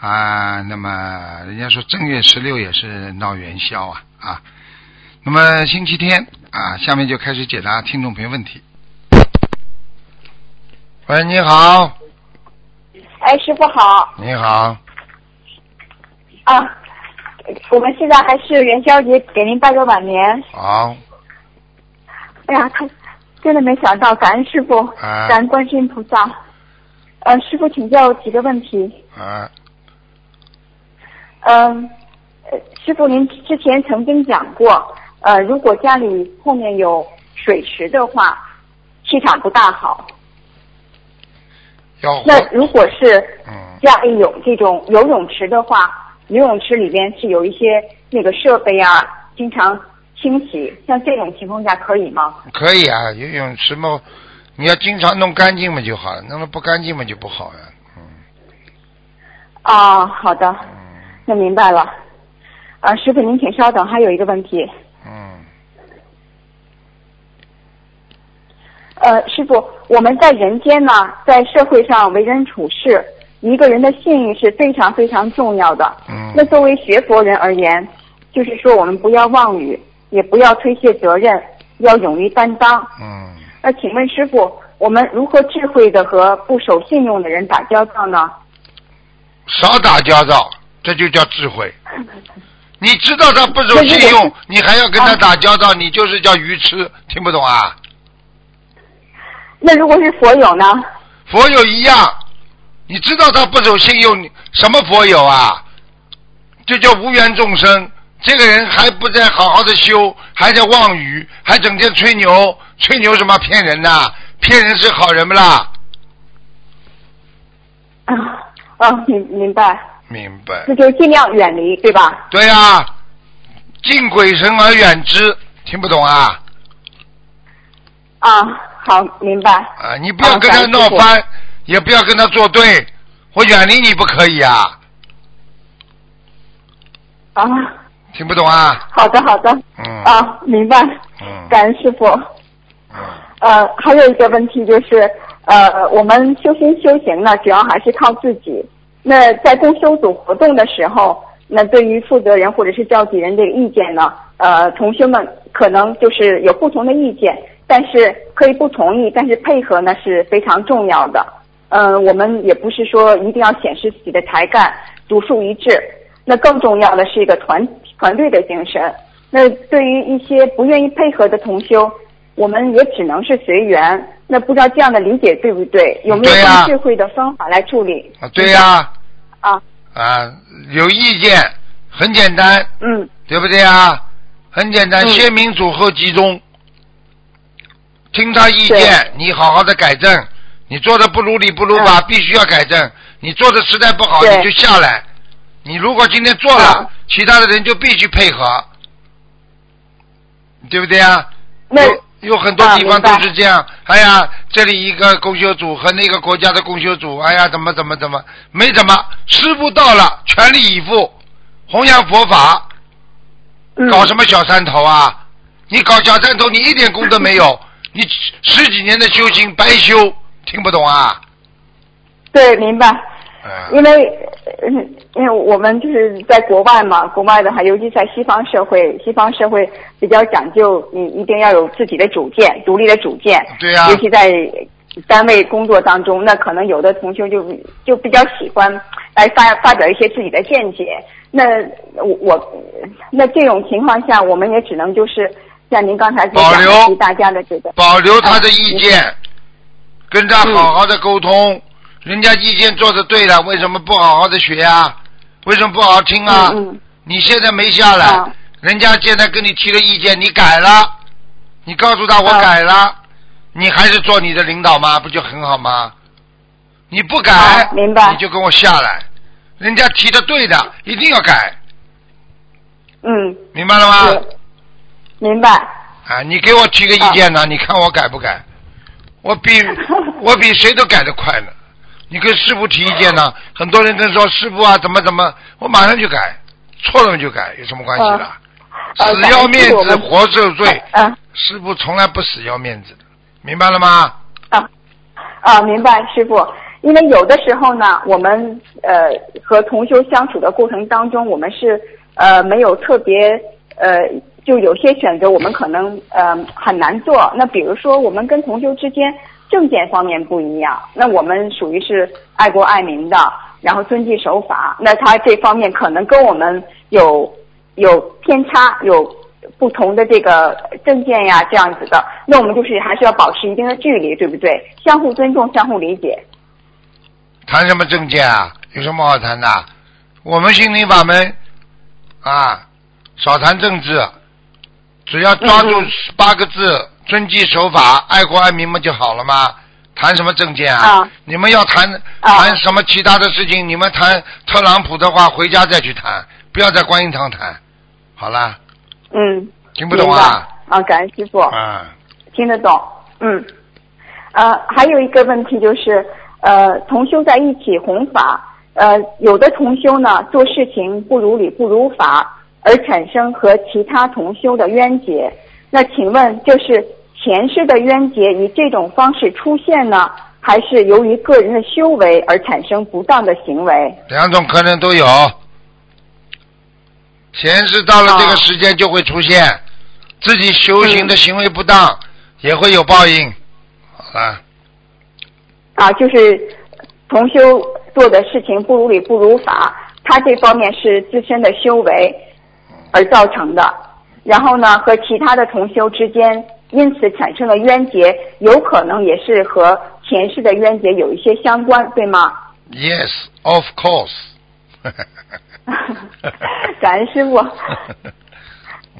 啊。那么人家说正月十六也是闹元宵啊啊。那么星期天啊，下面就开始解答听众朋友问题。喂，你好，哎，师傅好你好，啊！我们现在还是元宵节，给您拜个晚年。好，哎呀，他真的没想到，感恩师傅，啊感恩观世音菩萨。呃，师傅请教几个问题。啊，嗯、呃，师傅您之前曾经讲过，呃，如果家里后面有水池的话，气场不大好。要那如果是嗯家里有这种游泳池的话，游泳池里边是有一些那个设备啊，经常清洗，像这种情况下可以吗？可以啊，游泳池嘛，你要经常弄干净嘛就好了，弄得不干净嘛就不好呀。嗯啊，好的，嗯那明白了。啊，师傅您请稍等，还有一个问题。嗯，呃，师傅，我们在人间呢，在社会上为人处事，一个人的信誉是非常非常重要的。嗯那作为学佛人而言，就是说我们不要妄语，也不要推卸责任，要勇于担当。嗯，那请问师傅，我们如何智慧的和不守信用的人打交道呢？少打交道，这就叫智慧。你知道他不守信用，你还要跟他打交道，你就是叫愚痴，听不懂啊？那如果是佛友呢？佛友一样，你知道他不守信用，你什么佛友啊？这叫无缘众生。这个人还不在好好的修，还在妄语，还整天吹牛，吹牛什么骗人呐、骗人是好人不啦？啊啊，明明白，明白。那就尽量远离，对吧？对呀、敬鬼神而远之，听不懂啊？啊，好，明白。啊，你不要啊跟他闹翻，也不要跟他作对，我远离你不可以啊？啊，听不懂啊？好的，好的。嗯。啊，明白。嗯。感恩师傅。嗯。呃，还有一个问题就是，呃，我们修心修行呢，主要还是靠自己。那在共修组活动的时候，那对于负责人或者是召集人这个意见呢，呃，同学们可能就是有不同的意见，但是可以不同意，但是配合呢是非常重要的。嗯、我们也不是说一定要显示自己的才干，独树一帜。那更重要的是一个团团队的精神。那对于一些不愿意配合的同修，我们也只能是随缘。那不知道这样的理解对不对？有没有更智慧的方法来处理？啊，对呀、啊，啊，有意见很简单，嗯对不对啊？很简单，嗯先民主后集中，听他意见，你好好的改正。你做的不如理不如法，必须要改正。你做的实在不好，你就下来。你如果今天做了，啊其他的人就必须配合，对不对啊？那有有很多地方都是这样。哎呀，这里一个公修组和那个国家的公修组，哎呀，怎么怎么怎么，没怎么，师傅到了，全力以赴，弘扬佛法，嗯，搞什么小山头啊？你搞小山头，你一点功德没有，你十几年的修行白修，听不懂啊？对，明白。哎因为，嗯因为我们就是在国外嘛，国外的话，尤其在西方社会，西方社会比较讲究，你一定要有自己的主见，独立的主见。对呀尤其在单位工作当中，那可能有的同学就就比较喜欢来发发表一些自己的见解。那我我那这种情况下，我们也只能就是像您刚才所讲保留的，大家的这个保留他的意见，嗯跟他好好的沟通。人家意见做的对了，为什么不好好的学啊？为什么不好好听啊？嗯嗯你现在没下来，啊人家现在跟你提了意见，你改了，你告诉他我啊改了，你还是做你的领导吗？不就很好吗？你不改，啊明白你就跟我下来。人家提的对的，一定要改，嗯，明白了吗？明白。啊，你给我提个意见呢？你看我改不改？我比我比谁都改得快呢。你跟师傅提意见呢？很多人跟说师傅啊，怎么怎么，我马上就改，错了就改，有什么关系的？呃死要面子活受罪，啊师傅从来不死要面子的，明白了吗？啊啊，明白，师傅。因为有的时候呢，我们呃和同修相处的过程当中，我们是呃没有特别呃，就有些选择我们可能呃很难做。那比如说，我们跟同修之间证件方面不一样，那我们属于是爱国爱民的，然后遵纪守法，那他这方面可能跟我们有有偏差，有不同的这个证件呀这样子的，那我们就是还是要保持一定的距离，对不对？相互尊重，相互理解。谈什么政见啊？有什么好谈的？我们心灵法门啊，少谈政治，只要抓住八个字：遵纪守法、爱国爱民嘛就好了吗？谈什么政见啊？啊你们要谈啊谈什么其他的事情？你们谈特朗普的话，回家再去谈，不要在观音堂谈。好了，嗯，听不懂啊？啊，感恩师傅，嗯，听得懂。嗯，呃，还有一个问题就是，呃，同修在一起弘法，呃，有的同修呢做事情不如理不如法，而产生和其他同修的冤结。那请问，就是前世的冤结以这种方式出现呢，还是由于个人的修为而产生不当的行为？两种可能都有。前世到了这个时间就会出现，自己修行的行为不当，也会有报应。好了，啊，就是同修做的事情不如理不如法，他这方面是自身的修为而造成的。然后呢，和其他的同修之间因此产生了冤结，有可能也是和前世的冤结有一些相关，对吗？Yes, of course 感恩师傅。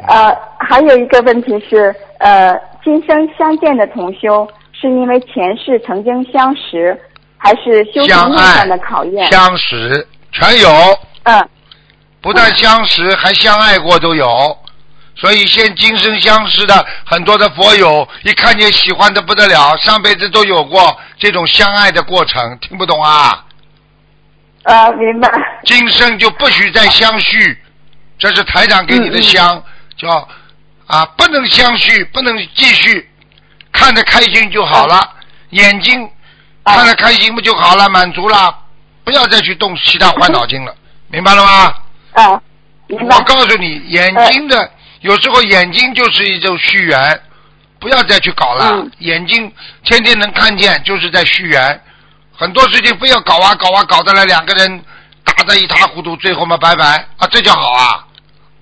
呃，还有一个问题是，呃，今生相见的同修，是因为前世曾经相识，还是修行路上的考验？相识全有，嗯不但相识，还相爱过都有。所以现今生相识的很多的佛友，一看见喜欢的不得了，上辈子都有过这种相爱的过程，听不懂啊？啊，明白。今生就不许再相续，这是台长给你的香，叫啊，不能相续，不能继续，看着开心就好了，眼睛看着开心不就好了，满足了，不要再去动其他坏脑筋了，明白了吗？啊，明白我。告诉你，眼睛的、有时候眼睛就是一种续缘，不要再去搞了。嗯眼睛天天能看见，就是在续缘。很多事情非要搞啊搞啊，搞得来两个人打得一塌糊涂，最后嘛拜拜啊，这叫好啊！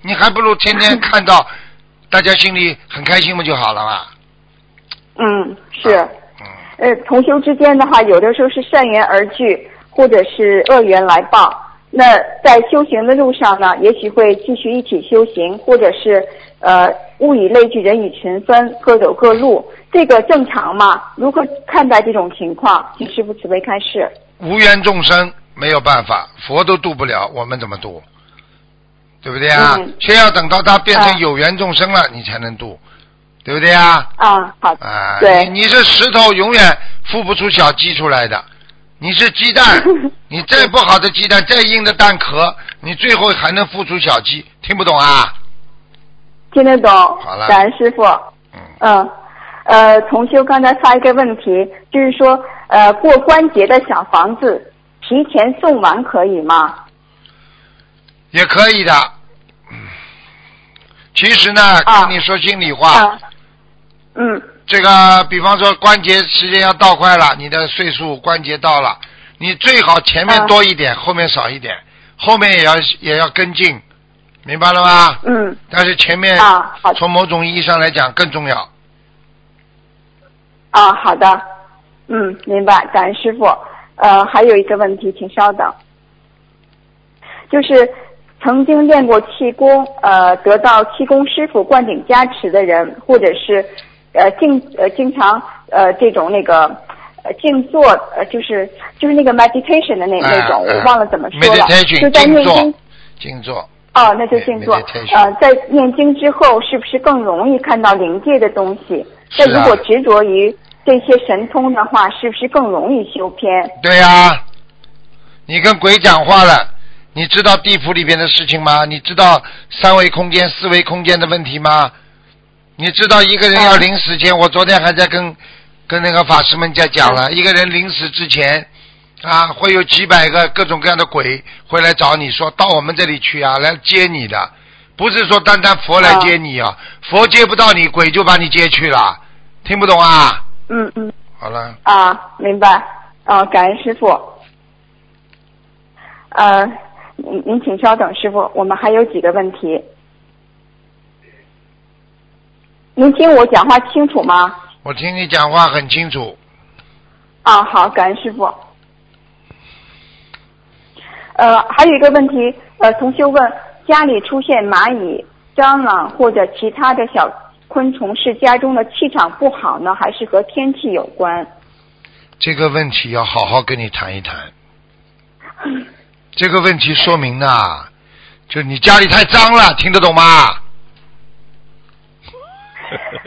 你还不如天天看到大家心里很开心不就好了嘛。嗯，是。嗯，呃，同修之间的话，有的时候是善缘而聚，或者是恶缘来报。那在修行的路上呢，也许会继续一起修行，或者是呃物以类聚，人以群分，各走各路，这个正常吗？如何看待这种情况？请师傅慈悲开示。无缘众生没有办法，佛都渡不了，我们怎么渡？对不对啊？嗯先要等到他变成啊有缘众生了，你才能渡，对不对啊？啊，好，啊，对你你是石头，永远孵不出小鸡出来的。你是鸡蛋，你再不好的鸡蛋，再硬的蛋壳，你最后还能孵出小鸡。听不懂啊？听得懂。好了感恩师傅。嗯，嗯，呃，同修刚才发一个问题，就是说，呃，过关节的小房子提前送完可以吗？也可以的。嗯，其实呢，啊跟你说心里话，啊，嗯这个比方说关节时间要到快了，你的岁数关节到了，你最好前面啊多一点，后面少一点，后面也要也要跟进，明白了吗？嗯但是前面啊，好从某种意义上来讲更重要。啊，好的，嗯，明白，感恩师傅。呃，还有一个问题，请稍等，就是曾经练过气功，呃，得到气功师傅灌顶加持的人，或者是呃静呃经常呃这种那个呃静坐，呃就是就是那个 meditation 的那、啊那种，我啊忘了怎么说了，meditation，就在静坐念经。静坐，哦，那就静坐。呃，在念经之后，是不是更容易看到灵界的东西？那如果执着于这些神通的话，是不是更容易修偏？对呀、你跟鬼讲话了，你知道地府里边的事情吗？你知道三维空间、四维空间的问题吗？你知道一个人要嗯临死前，我昨天还在跟跟那个法师们在讲了，一个人临死之前啊，会有几百个各种各样的鬼会来找你说到我们这里去啊，来接你的，不是说单单佛来接你啊，佛接不到你，鬼就把你接去了，听不懂啊？嗯嗯好了，啊，明白。啊，感恩师傅。呃，您您请稍等，师傅，我们还有几个问题。您听我讲话清楚吗？我听你讲话很清楚。啊，好，感恩师傅。呃，还有一个问题，呃，同学问，家里出现蚂蚁、蟑螂或者其他的小昆虫，是家中的气场不好呢，还是和天气有关？这个问题要好好跟你谈一谈。这个问题说明呢，就你家里太脏了，听得懂吗？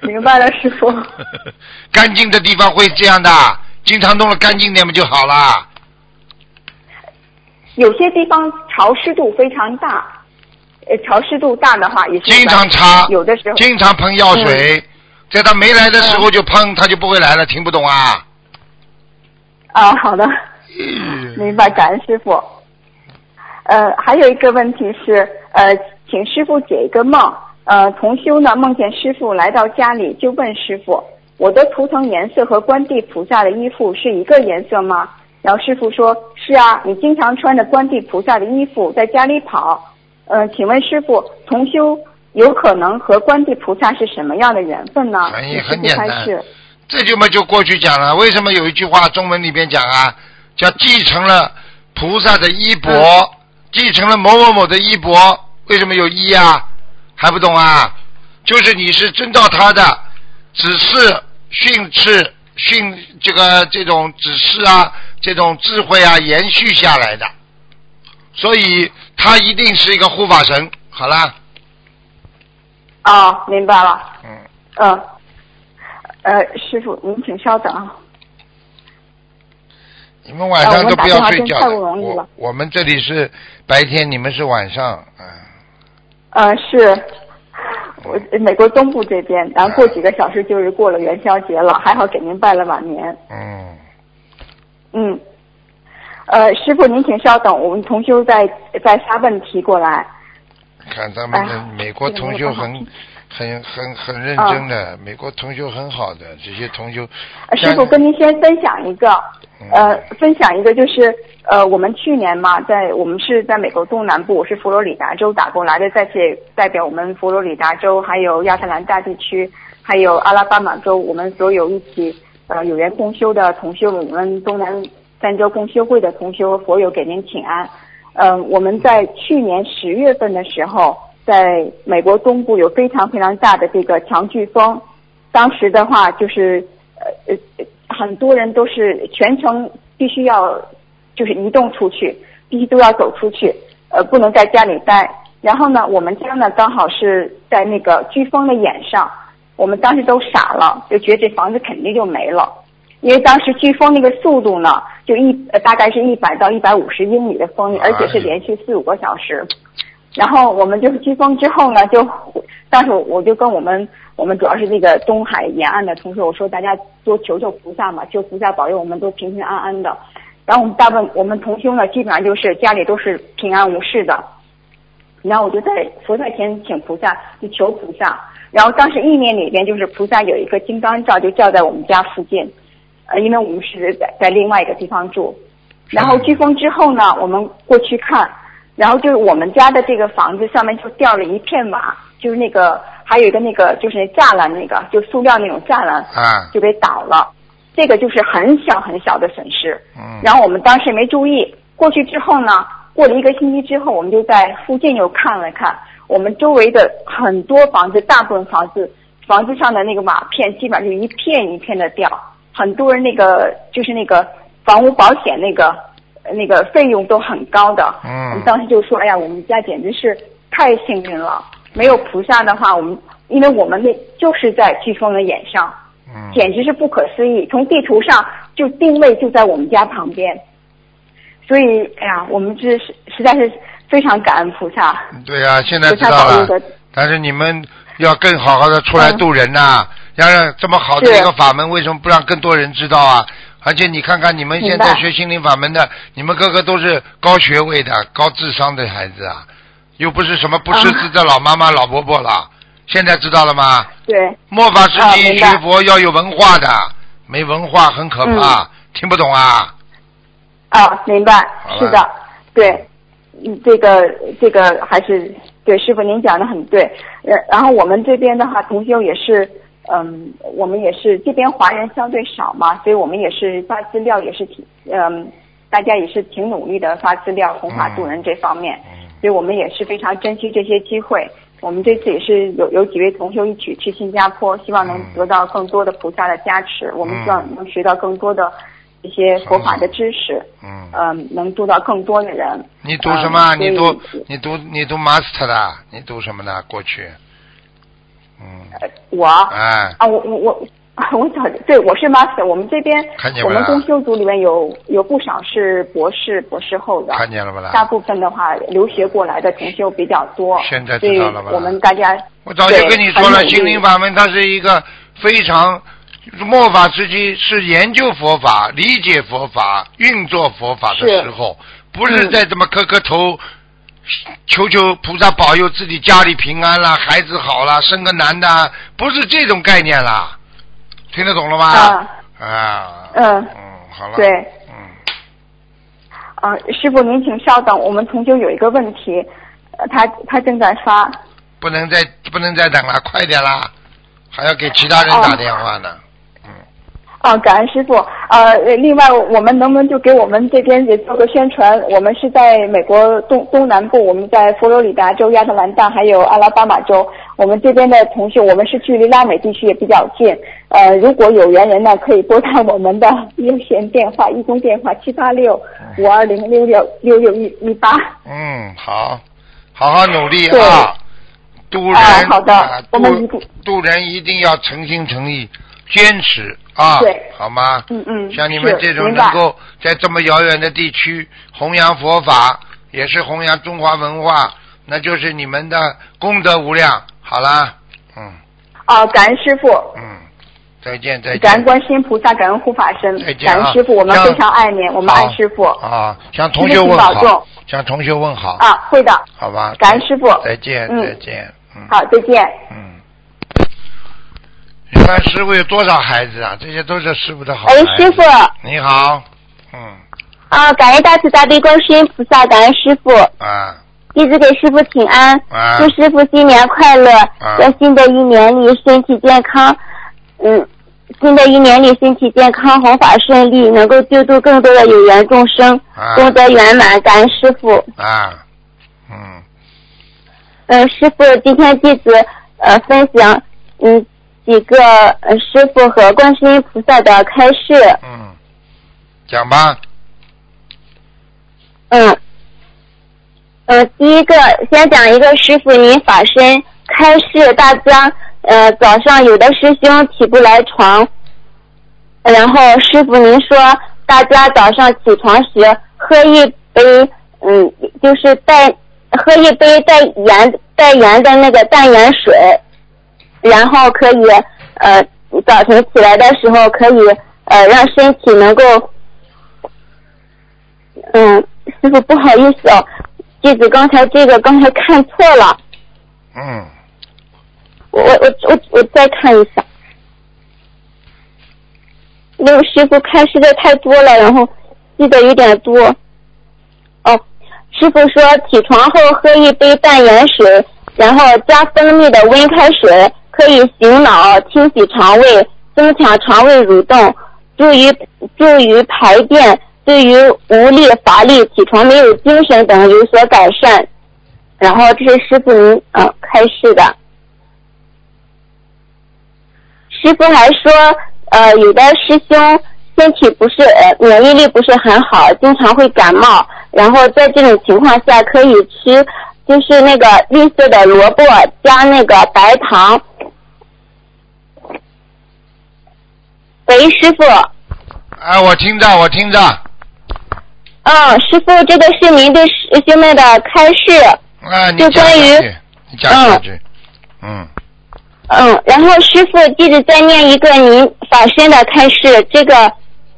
明白了，师傅。干净的地方会这样的，经常弄了干净点不就好了？有些地方潮湿度非常大，呃，潮湿度大的话也是经常擦，有的时候经常喷药水，在他没来的时候就喷，他就不会来了，听不懂啊？啊，好的，嗯明白，感恩师傅。呃，还有一个问题是，呃，请师傅解一个梦。呃，同修呢梦见师傅来到家里，就问师傅：“我的图腾颜色和观地菩萨的衣服是一个颜色吗？”然后师傅说：“是啊，你经常穿着观地菩萨的衣服在家里跑。呃，请问师傅，同修有可能和观地菩萨是什么样的缘分呢？”很请师傅很简单。这就嘛就过去讲了，为什么有一句话中文里边讲啊，叫继承了菩萨的衣钵，嗯继承了某某某的衣钵，为什么有衣啊？还不懂啊？就是你是遵照他的指示训斥训这个这种指示啊，这种智慧啊延续下来的，所以他一定是一个护法神。好啦，哦，明白了。嗯，嗯，呃，师傅，您请稍等啊。你们晚上都不要睡觉太不容易了我我们这里是白天，你们是晚上，嗯。呃，是，我美国东部这边，然后过几个小时就是过了元宵节了，还好给您拜了晚年。嗯，嗯，呃，师傅您请稍等，我们同修在在发问题过来。看咱们的美国同修很、很很很认真的，美国同修很好的，这些同修。呃师傅跟您先分享一个，呃嗯，分享一个就是，呃，我们去年嘛，在我们是在美国东南部，我是佛罗里达州打工来的，在这代表我们佛罗里达州，还有亚特兰大地区，还有阿拉巴马州，我们所有一起呃有缘共修的同修，我们东南三州共修会的同修和佛友给您请安。嗯、我们在去年十月份的时候，在美国东部有非常非常大的这个强飓风，当时的话就是呃呃很多人都是全程必须要就是移动出去，必须都要走出去，呃不能在家里待。然后呢，我们家呢刚好是在那个飓风的眼上，我们当时都傻了，就觉得这房子肯定就没了。因为当时飓风那个速度呢，就一呃大概是一百到一百五十英里的风力，而且是连续四五个小时。然后我们就是飓风之后呢，就当时我就跟我们我们主要是那个东海沿岸的同学我说，大家多求求菩萨嘛，求菩萨保佑我们都平平安安的。然后我们大部分我们同修呢，基本上就是家里都是平安无事的。然后我就在佛在前请菩萨，就求菩萨。然后当时意念里边就是菩萨有一个金刚罩，就罩在我们家附近。呃，因为我们是在在另外一个地方住。然后飓风之后呢，我们过去看，然后就是我们家的这个房子上面就掉了一片瓦，就是那个还有一个那个就是那栅栏那个就塑料那种栅栏啊，就给倒了。这个就是很小很小的损失。嗯，然后我们当时没注意，过去之后呢，过了一个星期之后，我们就在附近又看了看，我们周围的很多房子，大部分房子房子上的那个瓦片基本上就一片一片的掉，很多人那个就是那个房屋保险那个呃那个费用都很高的。嗯我们当时就说，哎呀，我们家简直是太幸运了，没有菩萨的话，我们因为我们那就是在飓风的眼上，嗯，简直是不可思议。从地图上就定位就在我们家旁边，所以哎呀，我们这是实在是非常感恩菩萨。对呀、现在菩知道了。但是你们要更好好的出来度人呐、要让这么好的一个法门，为什么不让更多人知道啊？而且你看看你们现在学心灵法门的，你们个个都是高学位的、高智商的孩子啊，又不是什么不识字的老妈妈、老婆婆了。现在知道了吗？对，末法时期学佛要有文化的，没文化很可怕，听不懂啊？啊，明白是的，对，嗯，这个这个还是对师傅您讲的很对。呃，然后我们这边的话，同修也是，嗯，我们也是这边华人相对少嘛，所以我们也是发资料也是挺，嗯，大家也是挺努力的发资料弘法度人这方面，嗯所以我们也是非常珍惜这些机会。我们这次也是有有几位同修一起去新加坡，希望能嗯得到更多的菩萨的加持。我们嗯希望能学到更多的一些佛法的知识。嗯，嗯，能度到更多的人。你读什么？嗯你读你读你读 master 的？你读什么呢？过去？嗯，呃我哎，啊，我我我啊，我早 对我是 master，我们这边看见我们公修组里面有有不少是博士、博士后的，看见了不啦？大部分的话留学过来的同修比较多。现在知道了吧我们大家我早就跟你说了，心灵法门它是一个非常末法时期是研究佛法、理解佛法、运作佛法的时候，不是嗯在这么磕磕头。求求菩萨保佑自己家里平安啦，孩子好啦，生个男的啊，不是这种概念啦，听得懂了吗？啊。啊，嗯。嗯，好了，对，嗯，啊，师傅您请稍等，我们同修有一个问题，呃，他他正在发。不能再不能再等了，快点啦，还要给其他人打电话呢。哦，感恩师傅。呃，另外我们能不能就给我们这边也做个宣传？我们是在美国东东南部，我们在佛罗里达州、亚特兰大还有阿拉巴马州。我们这边的同学，我们是距离拉美地区也比较近。呃，如果有缘人呢，可以拨打我们的热线电话，义工电话七八六五二零六六六六一一八。嗯，好，好好努力啊！渡人啊好的啊我们渡渡人一定要诚心诚意，坚持啊，对好吗？嗯嗯像你们这种能够在这么遥远的地区弘扬佛法，也是弘扬中华文化，那就是你们的功德无量。好啦，嗯啊，感恩师傅。嗯，再见再见。感恩观世音菩萨，感恩护法神再，见啊感恩师傅，我们非常爱您，我们爱师傅啊，向同学问好保重，向同学问好，啊，会的，好吧？感恩师傅再见嗯再见，嗯。好，再见。嗯，你看师傅有多少孩子啊？这些都是师傅的好孩哎，师傅。你好，嗯。啊，感恩大慈大悲观世音菩萨，感恩师傅，啊。弟子给师傅请安，啊。祝师傅新年快乐，啊。在新的一年里身体健康，嗯，新的一年里身体健康，弘法顺利，能够救度更多的有缘众生，啊。功德圆满，感恩师傅。啊，嗯。嗯，师傅，今天弟子呃分享嗯几个呃师傅和观世音菩萨的开示。嗯，讲吧，嗯，呃，第一个先讲一个师傅您法身开示大家，呃，早上有的师兄起不来床，然后师傅您说大家早上起床时喝一杯，嗯，就是带喝一杯带盐带盐的那个淡盐水，然后可以呃早晨起来的时候可以呃让身体能够嗯，师傅不好意思哦，弟子刚才这个刚才看错了，嗯我我我我我再看一下。那个师傅开示的太多了，然后记得有点多。哦，师傅说起床后喝一杯淡盐水，然后加蜂蜜的温开水，可以醒脑、清洗肠胃、增强肠胃蠕动，助于助于排便，对于无力、乏力、起床没有精神等有所改善。然后这是师傅您呃开示的。师傅还说，呃，有的师兄身体不是呃免疫力不是很好，经常会感冒，然后在这种情况下可以吃就是那个绿色的萝卜加那个白糖。喂，师傅。哎，我听着，我听着。嗯，师傅，这个是您对师兄们的开示。啊，你就讲关于，你讲下去。嗯，嗯，然后师傅接着再念一个您法身的开示，这个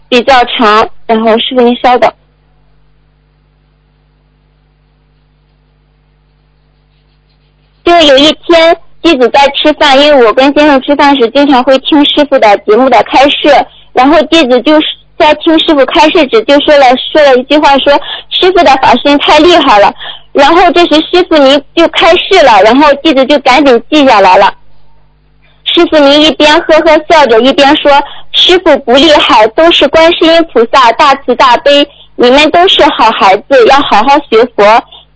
比较长，然后师傅您稍等。就有一天，弟子在吃饭，因为我跟先生吃饭时经常会听师傅的节目的开示，然后弟子就是在听师傅开示时就说了说了一句话说，师傅的法身太厉害了，然后这时师傅您就开示了，然后弟子就赶紧记下来了。师傅您一边呵呵笑着，一边说：“师傅不厉害，都是观世音菩萨大慈大悲，你们都是好孩子，要好好学佛，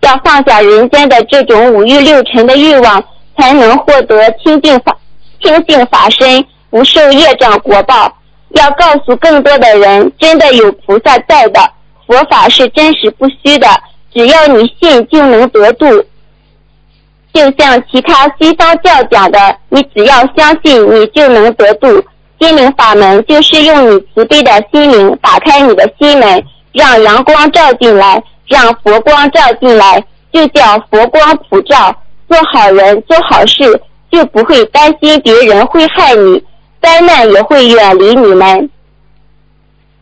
要放下人间的这种五欲六尘的欲望，才能获得清净法清净法身，不受业障果报。要告诉更多的人，真的有菩萨在的，佛法是真实不虚的，只要你信就能得度。”就像其他西方教讲的，你只要相信，你就能得度。心灵法门就是用你慈悲的心灵打开你的心门，让阳光照进来，让佛光照进来，就叫佛光普照。做好人，做好事，就不会担心别人会害你，灾难也会远离你们。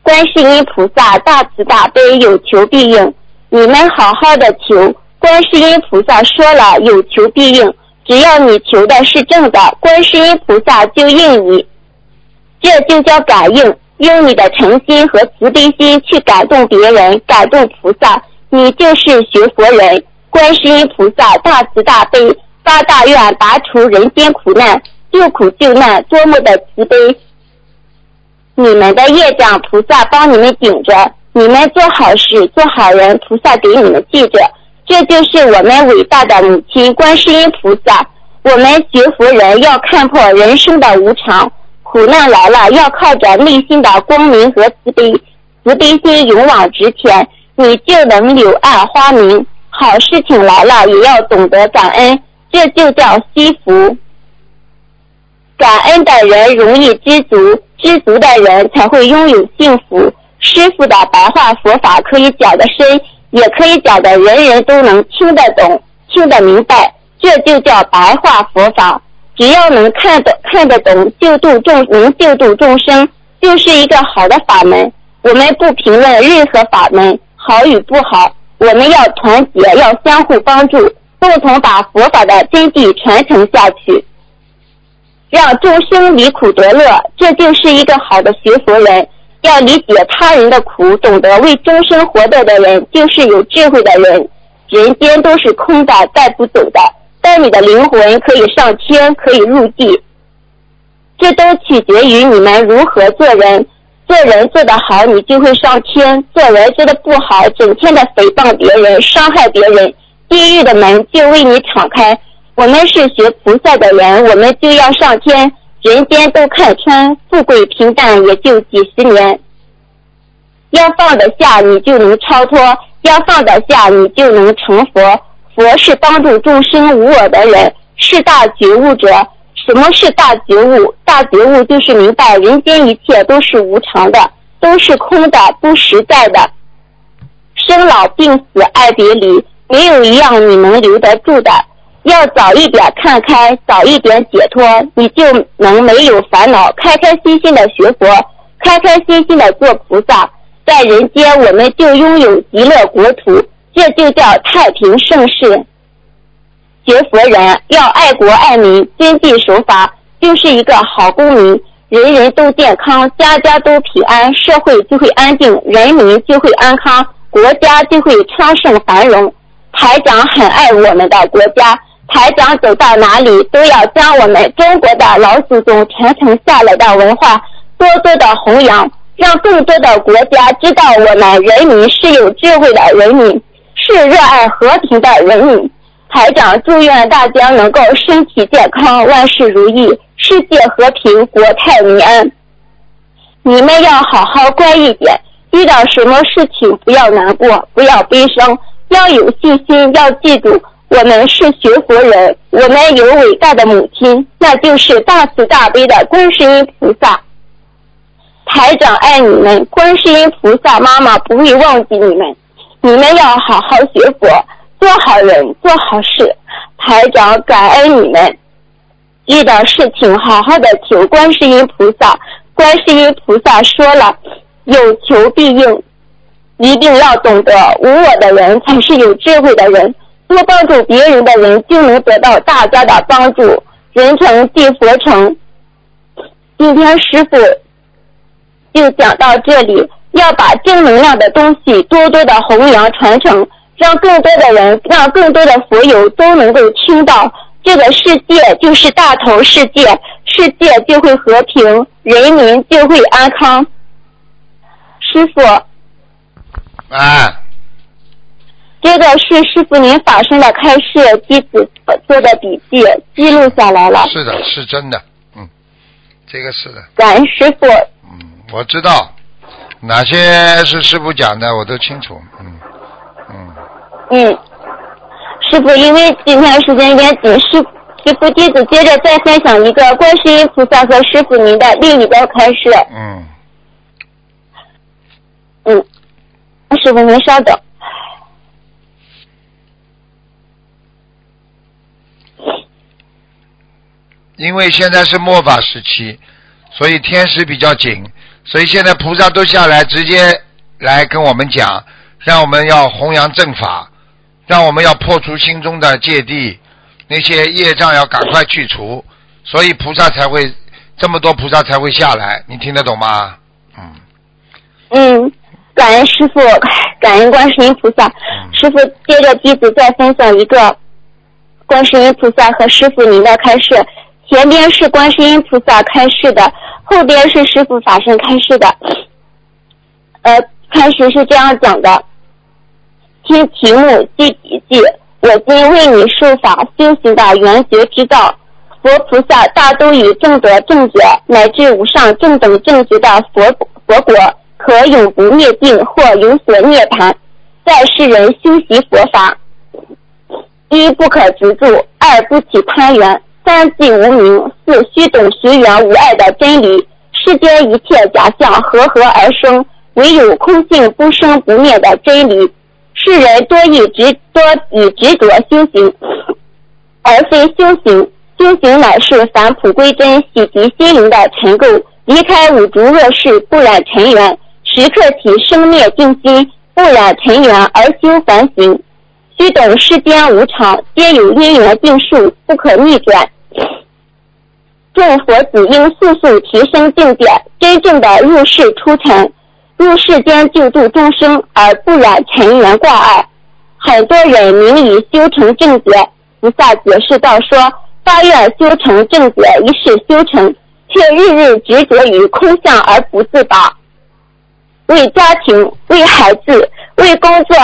观世音菩萨大慈大悲，有求必应，你们好好的求。观世音菩萨说了，有求必应，只要你求的是正的，观世音菩萨就应你。这就叫感应，用你的诚心和慈悲心去感动别人，感动菩萨，你就是学佛人。观世音菩萨大慈大悲，发大愿拔除人间苦难，救苦救难，多么的慈悲！你们的业障，菩萨帮你们顶着；你们做好事、做好人，菩萨给你们记着。这就是我们伟大的母亲观世音菩萨。我们学佛人要看破人生的无常，苦难来了要靠着内心的光明和慈悲，慈悲心勇往直前，你就能柳暗花明。好事情来了也要懂得感恩，这就叫惜福。感恩的人容易知足，知足的人才会拥有幸福。师傅的白话佛法可以讲得深。也可以讲的人人都能听得懂、听得明白，这就叫白话佛法。只要能看得看得懂，救度众能救度众生，就是一个好的法门。我们不评论任何法门好与不好，我们要团结，要相互帮助，共同把佛法的真谛传承下去，让众生离苦得乐。这就是一个好的学佛人。要理解他人的苦，懂得为终生活着的人，就是有智慧的人。人间都是空的，带不走的，但你的灵魂可以上天，可以入地。这都取决于你们如何做人。做人做得好，你就会上天；做人做得不好，整天的诽谤别人，伤害别人，地狱的门就为你敞开。我们是学菩萨的人，我们就要上天。人间都看穿，富贵平淡也就几十年。要放得下，你就能超脱；要放得下，你就能成佛。佛是帮助众生无我的人，是大觉悟者。什么是大觉悟？大觉悟就是明白人间一切都是无常的，都是空的，不实在的。生老病死爱别离，没有一样你能留得住的。要早一点看开，早一点解脱，你就能没有烦恼，开开心心的学佛，开开心心的做菩萨。在人间，我们就拥有极乐国土，这就叫太平盛世。学佛人要爱国爱民，遵纪守法，就是一个好公民。人人都健康，家家都平安，社会就会安定，人民就会安康，国家就会昌盛繁荣。台长很爱我们的国家。台长走到哪里，都要将我们中国的老祖宗传承下来的文化多多的弘扬，让更多的国家知道我们人民是有智慧的人民，是热爱和平的人民。台长祝愿大家能够身体健康，万事如意，世界和平，国泰民安。你们要好好乖一点，遇到什么事情不要难过，不要悲伤，要有信心，要记住，我们是学佛人，我们有伟大的母亲，那就是大慈大悲的观世音菩萨。台长爱你们，观世音菩萨妈妈不会忘记你们，你们要好好学佛，做好人，做好事。台长感恩你们，遇到事情好好的求观世音菩萨。观世音菩萨说了，有求必应，一定要懂得无我的人才是有智慧的人，多帮助别人的人就能得到大家的帮助，人成即佛成。今天师傅就讲到这里，要把正能量的东西多多的弘扬传承，让更多的人，让更多的佛友都能够听到。这个世界就是大同世界，世界就会和平，人民就会安康。师傅，啊，这个是师傅您法身的开示，弟子做的笔记记录下来了。是的，是真的，嗯，这个是的，感恩师傅，嗯，我知道哪些是师傅讲的，我都清楚，嗯嗯，嗯，师傅，因为今天时间有点紧，师师傅弟子接着再分享一个观世音菩萨和师傅您的另一个开示。嗯，嗯，师傅您稍等。因为现在是末法时期，所以天时比较紧，所以现在菩萨都下来直接来跟我们讲，让我们要弘扬正法，让我们要破除心中的芥蒂，那些业障要赶快去除，所以菩萨才会这么多菩萨才会下来，你听得懂吗？嗯，嗯，感恩师傅，感恩观世音菩萨。师傅接着弟子再分享一个观世音菩萨和师傅您的开示，前边是观世音菩萨开示的，后边是师傅法身开示的。呃，开始是这样讲的：听题目记笔记，我今为你说法修行的圆觉之道。佛菩萨大都以正德正觉乃至无上正等正觉的佛佛国，可永不灭尽或有所涅槃。在世人修习佛法，一不可执着，二不起贪缘，三即无名，四须懂随缘无碍的真理。世间一切假象和合而生，唯有空性不生不灭的真理。世人多以执多以执着修行，而非修行。修行乃是返璞归真、洗涤心灵的尘垢，离开五浊恶世，不染尘缘，时刻起生灭静心，不染尘缘而修凡行。须懂世间无常，皆有因缘定数，不可逆转。众佛子应速速提升境界，真正的入世出尘，入世间救度众生，而不染尘缘挂碍。很多人名以修成正觉，菩萨解释道说。发愿修成正觉，一世修成，却日日执着于空相而不自拔。为家庭、为孩子、为工作、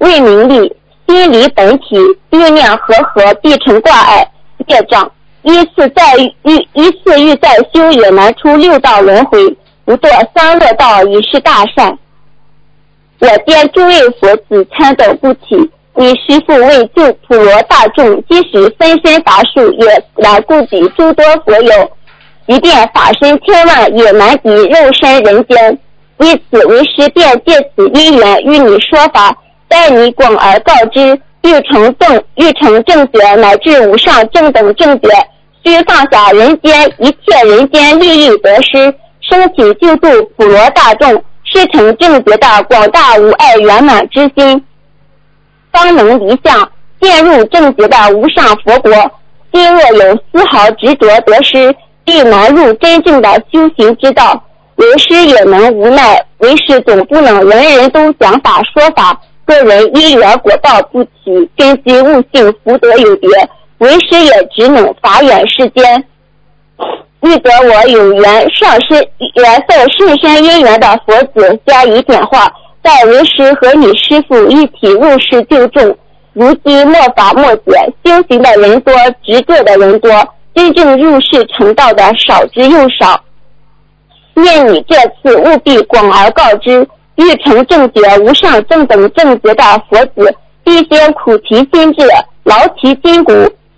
为名利，心离本体，欲念和合，必成挂碍业障。一次再遇，一次欲再修，也难出六道轮回，不堕三恶道，已是大善。我见诸位佛子参斗不起。你师父为救普罗大众，即使分身乏术，也难顾及诸多佛友。即便法身千万，也难敌肉身人间。为此，为师便借此因缘与你说法，待你广而告之。欲成正，欲成正觉，乃至无上正等正觉，须放下人间一切人间利益得失，升起救度普罗大众、师承正觉的广大无碍圆满之心。方能离相，渐入正觉的无上佛国。心若有丝毫执着得失，必难入真正的修行之道。为师也能无奈，为师总不能人人都讲法说法，个人因缘果报不齐，根基悟性福德有别。为师也只能法眼世间。遇得我有缘上身缘分甚深因缘的佛子加以点化。待为师和你师父一起入世救众，如今末法末解，修行的人多，执着的人多，真正入世成道的少之又少。愿你这次务必广而告之，欲成正觉无上正等正觉的佛子，必先苦其心志，劳其筋骨，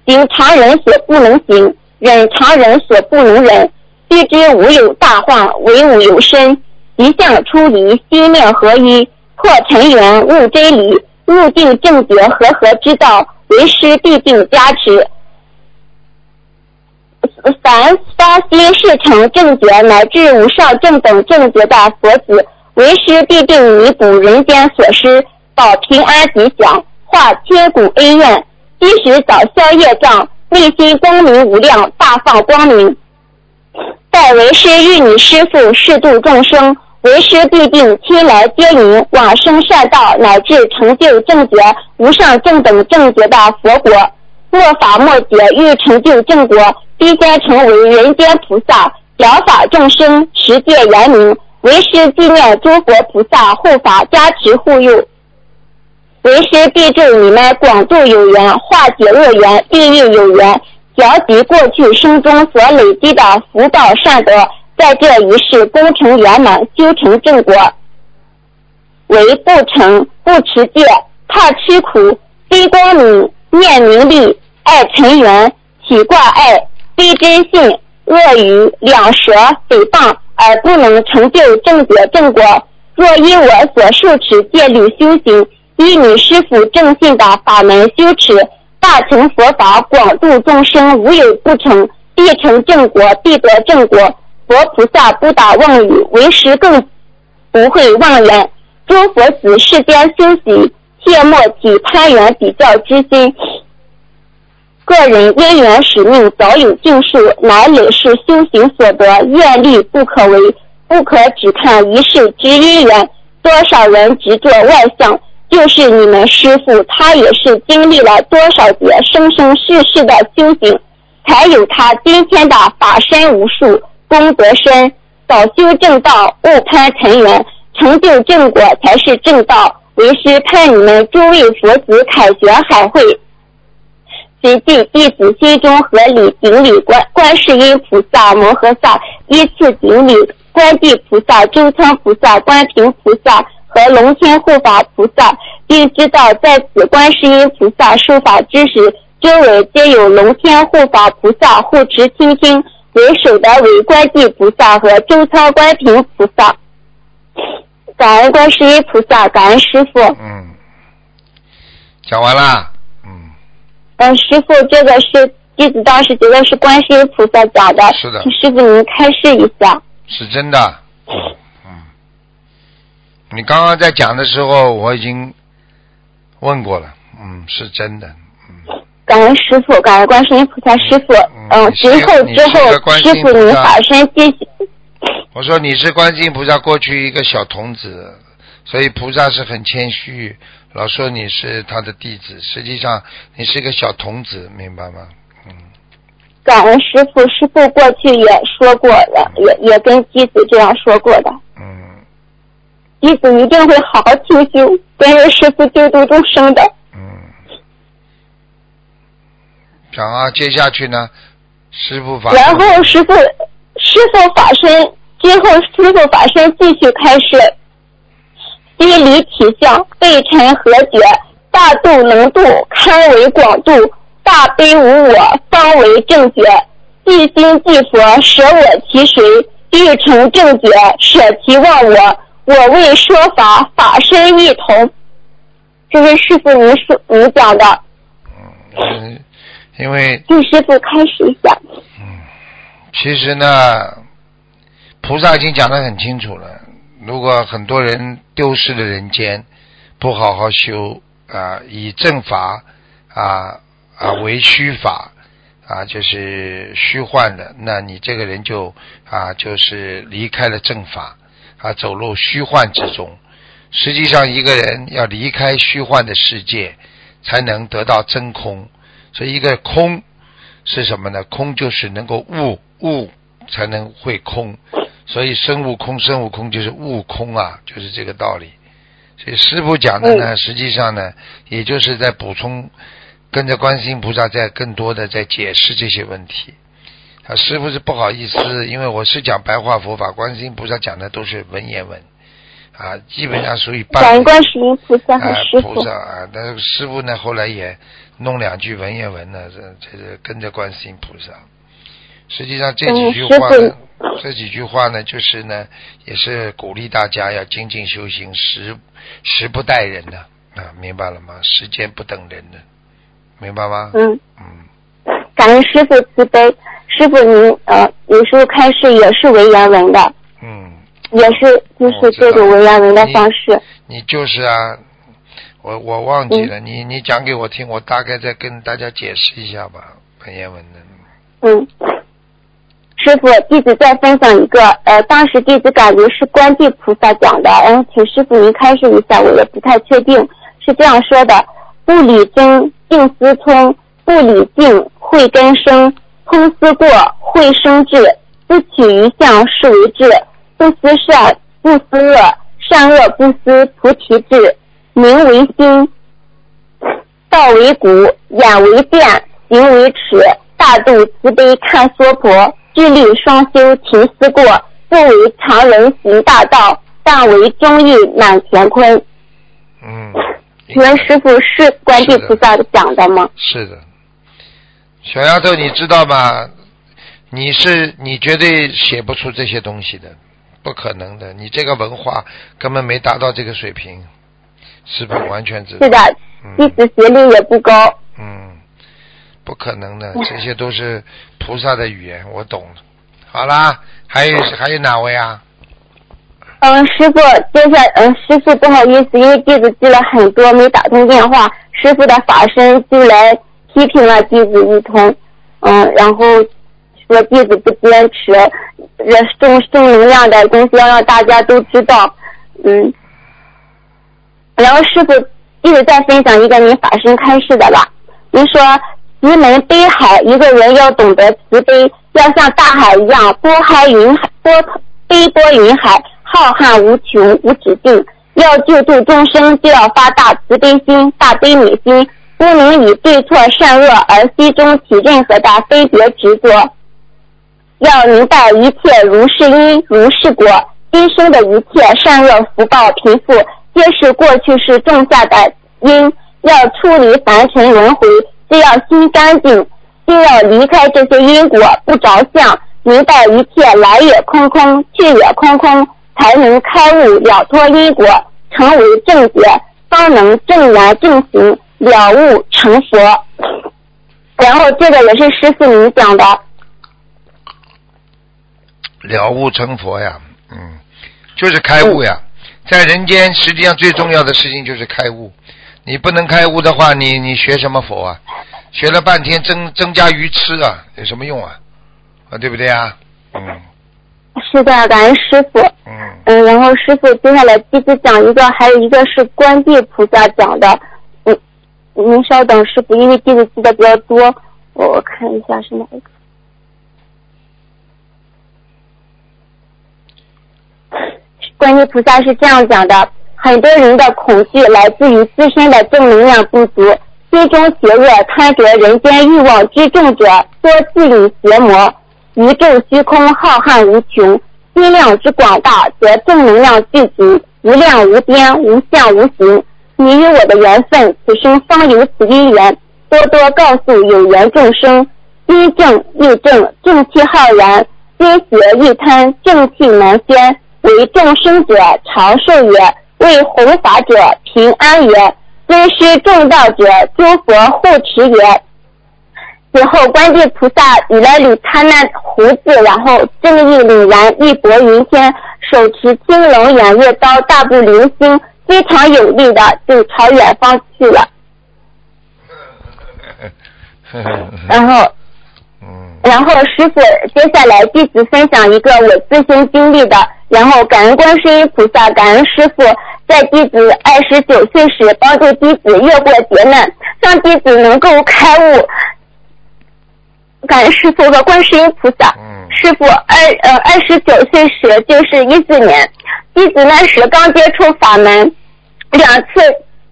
行常人所不能行，忍常人所不能忍。须知无有大患，唯吾有身。一向出离，心念合一，破尘缘，悟真理，入定正觉和合之道，为师必定加持。凡发心事成正觉，乃至无上正等正觉的佛子，为师必定弥补人间所失，保平安吉祥，化千古恩怨，即使早消业障，内心光明无量，大放光明。待为师遇你师父誓度众生，为师必定亲来接引往生善道，乃至成就正觉无上正等正觉的佛国。末法末劫欲成就正果，必先成为人间菩萨，疗法众生，持戒严明。为师纪念诸佛菩萨护法加持护佑，为师必祝你们广度有缘，化解恶缘，地狱有缘，调集过去生中所累积的福报善德，在这一世功成圆满，修成正果。为不成不持戒，怕吃苦，悲光明。念名利，爱尘缘，起挂碍，非真信，恶语，两舌，诽谤，而不能成就正觉正果。若依我所受持戒律修行，依你师父正信的法门修持，大乘佛法广度众生，无有不成，必成正果，必得正果。佛菩萨不打妄语，为师更不会妄言。诸佛子世间修行。切莫起攀缘比较之心。个人因缘使命早有定数，乃累世修行所得，愿力不可为，不可只看一世之因缘。多少人执着外相，就是你们师傅，他也是经历了多少劫生生世世的修行，才有他今天的法身无数，功德深。早修正道，勿攀尘缘，成就正果才是正道。为师盼你们诸位佛子凯旋海会，随即弟子心中合礼顶礼观观世音菩萨摩诃萨，依次顶礼观地菩萨、周仓菩萨、观平菩萨和龙天护法菩萨，并知道在此观世音菩萨说法之时，周围皆有龙天护法菩萨护持倾听，为首的为观地菩萨和周仓观平菩萨。感恩观世音菩萨，感恩师傅。嗯，讲完了。嗯。嗯，师傅，这个是弟子当时觉得是观世音菩萨讲的。是的。请师傅您开示一下。是真的。嗯。你刚刚在讲的时候，我已经问过了。嗯，是真的。嗯。感恩师傅，感恩观世音菩萨师傅。嗯。随后之后，师傅您法身谢谢。我说你是观世音菩萨过去一个小童子，所以菩萨是很谦虚，老说你是他的弟子，实际上你是一个小童子，明白吗？嗯。感恩师傅，师傅过去也说过了，也也跟弟子这样说过的。嗯。弟子一定会好好修修，跟着师傅救度众生的。嗯。讲啊，接下去呢，师傅法。然后师傅，师傅法身。今后，师傅法身继续开示：心离体相，背尘和解，大度能度，堪为广度；大悲无我，方为正觉。即心即佛，舍我其谁？欲成正觉，舍其忘我。我为说法，法身一同。这是师傅您说您讲的。嗯，因为。请师傅开始一下。嗯，其实呢。菩萨已经讲得很清楚了，如果很多人丢失了人间，不好好修啊，以正法啊啊为虚法啊，就是虚幻的，那你这个人就啊就是离开了正法啊，走入虚幻之中。实际上，一个人要离开虚幻的世界，才能得到真空。所以，一个空是什么呢？空就是能够悟悟，才能会空。所以，孙悟空，孙悟空就是悟空啊，就是这个道理。所以，师傅讲的呢，实际上呢，也就是在补充，跟着观世音菩萨在更多的在解释这些问题他师傅是不好意思，因为我是讲白话佛法，观世音菩萨讲的都是文言文，啊，基本上属于半感恩观世音菩萨和啊师傅菩。萨啊，但是师傅呢后来也弄两句文言文呢，这这这跟着观世音菩萨。实际上这几句话呢，这几句话呢，就是呢，也是鼓励大家要精进修行，时时不待人的啊，明白了吗？时间不等人的，明白吗？嗯，嗯，感恩师傅慈悲。师傅您呃有时候开示也是文言文的，嗯，也是就是这种文言文的方式。你就是啊，我我忘记了，你你讲给我听，我大概再跟大家解释一下吧，文言文的。嗯，师傅，弟子再分享一个，呃，当时弟子感觉是观地菩萨讲的，然后请师傅您开示一下，我也不太确定。是这样说的：不理真，静思聪；不理静，慧根生；通思过，会生智；不取于相，是为智；不思善，不思恶，善恶不思，菩提智。名为心，道为骨，眼为变，行为尺，大度慈悲看娑婆，智力双修勤思过，不为常人行大道，但为忠义满乾坤。嗯，请问师傅是观地菩萨讲的吗？是的，小丫头，你知道吗？你是你绝对写不出这些东西的，不可能的。你这个文化根本没达到这个水平，师傅完全知道。是的，弟嗯子学历也不高。嗯，不可能的，这些都是菩萨的语言，我懂了。好啦，还有还有哪位啊？嗯，师傅，接下嗯，师傅不好意思，因为弟子记了很多没打通电话，师傅的法身就来批评了弟子一通，嗯，然后说弟子不坚持，这正正能量的东西要让大家都知道，嗯，然后师傅弟子再分享一个您法身开示的吧，您说慈门悲海，一个人要懂得慈悲，要像大海一样波海云海波悲波云海，浩瀚无穷无止境。要救度众生，就要发大慈悲心、大悲悯心，不能以对错善恶而心中起任何的非别执着。要明白一切如是因如是果，今生的一切善恶福报贫富，皆是过去世种下的因。要出离凡尘轮回，就要心干净，就要离开这些因果，不着相，明白一切来也空空，去也空空，才能开悟了脱因果，成为正觉，方能正言正行，了悟成佛。然后这个也是师傅您讲的，了悟成佛呀，嗯，就是开悟呀。在人间，实际上最重要的事情就是开悟。你不能开悟的话，你你学什么佛啊？学了半天增增加鱼吃啊，有什么用啊？啊，对不对啊？嗯是的，感恩师傅。嗯，嗯，然后师傅接下来继续讲一个，还有一个是观地菩萨讲的。您稍等，师傅，因为弟子记得比较多，我看一下是哪一个。观音菩萨是这样讲的：很多人的恐惧来自于自身的正能量不足，心中邪恶、贪着人间欲望之重者，多自引邪魔。宇宙虚空浩瀚无穷，心量之广大，则正能量聚集，无量无边，无相无形。你与我的缘分，此生方有此因缘。多多告诉有缘众生，心正意正，正气浩然；心邪意贪，正气难宣。为众生者长寿也，为弘法者平安也，尊师重道者诸佛护持也。此后，观地菩萨以来理他那胡子，然后正义凛然，义薄云天，手持青龙偃月刀，大步流星，非常有力的就朝远方去了。然后，嗯然后师傅接下来弟子分享一个我自身经历的，然后感恩观世音菩萨，感恩师傅，在弟子二十九岁时帮助弟子越过劫难，让弟子能够开悟。感恩师傅和观世音菩萨。嗯师傅二呃二十九岁时就是一四年，弟子那时刚接触法门，两次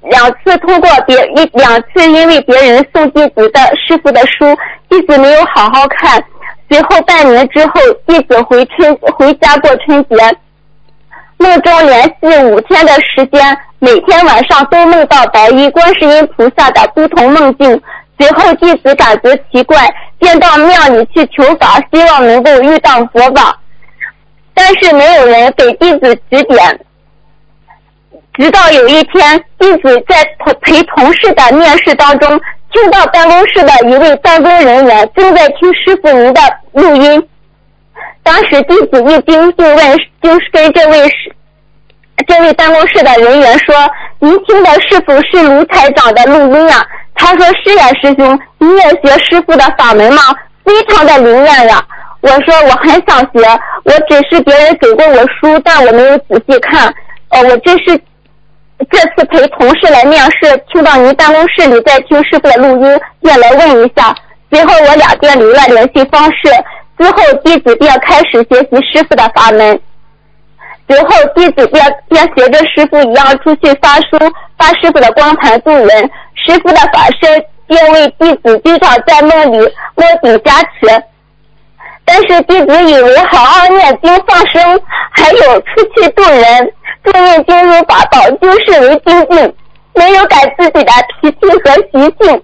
两次通过别一两次因为别人送弟子的师傅的书，弟子没有好好看，随后半年之后，弟子回春回家过春节，梦中连续五天的时间，每天晚上都梦到白衣观世音菩萨的不同梦境。随后弟子感觉奇怪，便到庙里去求法，希望能够遇到佛法，但是没有人给弟子指点。直到有一天，弟子在陪同事的面试当中，听到办公室的一位办公人员正在听师傅您的录音。当时弟子一惊，就问，就是跟这位这位办公室的人员说：“您听的是否是卢台长的录音啊？”他说：“是呀，师兄，你也学师傅的法门吗？非常的灵验呀。”我说：“我很想学，我只是别人给过我书，但我没有仔细看。哦，我这是。”这次陪同事来面试，听到您办公室里在听师傅的录音，便来问一下。随后我俩便留了联系方式。之后弟子便开始学习师傅的法门。随后弟子便便学着师傅一样出去发书，发师傅的光盘助人。师傅的法身便为弟子经常在梦里摸顶加持。但是弟子以为好好念经放生，还有出去渡人。做念经如法宝，就视为精进，没有改自己的脾气和习性。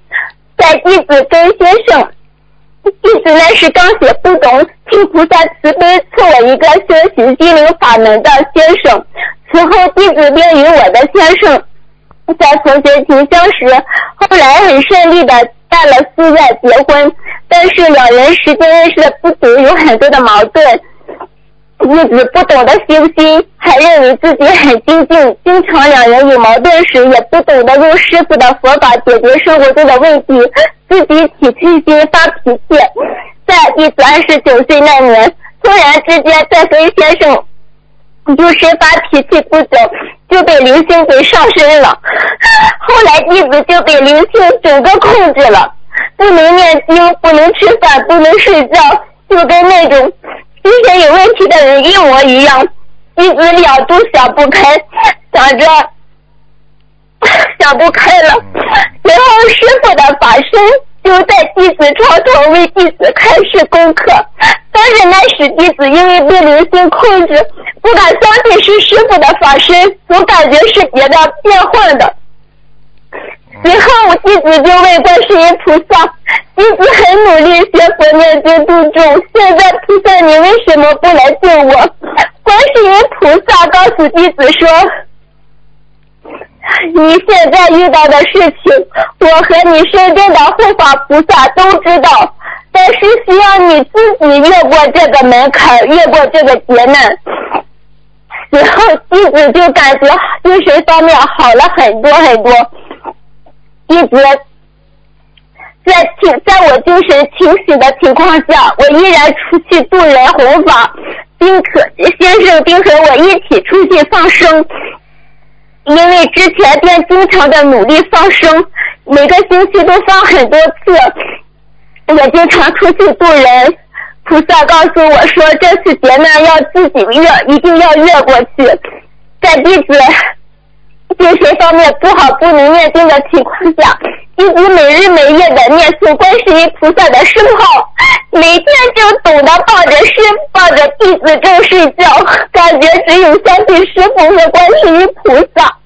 在弟子跟先生，弟子那时刚学不懂，请菩萨慈悲赐我一个修行心灵法门的先生。此后弟子便与我的先生在同学情相识，后来很顺利的办了寺院结婚。但是两人时间认识的不足，有很多的矛盾。弟子不懂得修心，还认为自己很精进，经常两人有矛盾时，也不懂得用师傅的佛法解决生活中的问题，自己起气心发脾气。在弟子二十九岁那年，突然之间在跟先生就是发脾气不久，就被灵性给上身了。后来弟子就被灵性整个控制了，不能念经，不能吃饭，不能睡觉，就跟那种。精神有问题的人一模一样，一直两都想不开，想着 想不开了。然后师傅的法身就在弟子床头为弟子开示功课，但是那时弟子因为被灵性控制，不敢相信是师傅的法身，总感觉是别的变换的。随后弟子就问观世音菩萨，弟子很努力学佛念经度众，现在菩萨你为什么不来救我？观世音菩萨告诉弟子说，你现在遇到的事情，我和你身边的护法菩萨都知道，但是需要你自己越过这个门槛，越过这个劫难。然后弟子就感觉精神方面好了很多很多。一直在清，在我精神清醒的情况下，我依然出去渡人弘法，并可先生并和我一起出去放生。因为之前便经常的努力放生，每个星期都放很多次，我经常出去渡人。菩萨告诉我说，这次劫难要自己越，一定要越过去。在弟子。精神方面不好，不能念经的情况下，弟子每日每夜的念诵观世音菩萨的圣号，每天就懂得抱着师抱着弟子正睡觉，感觉只有相信师傅和观世音菩萨。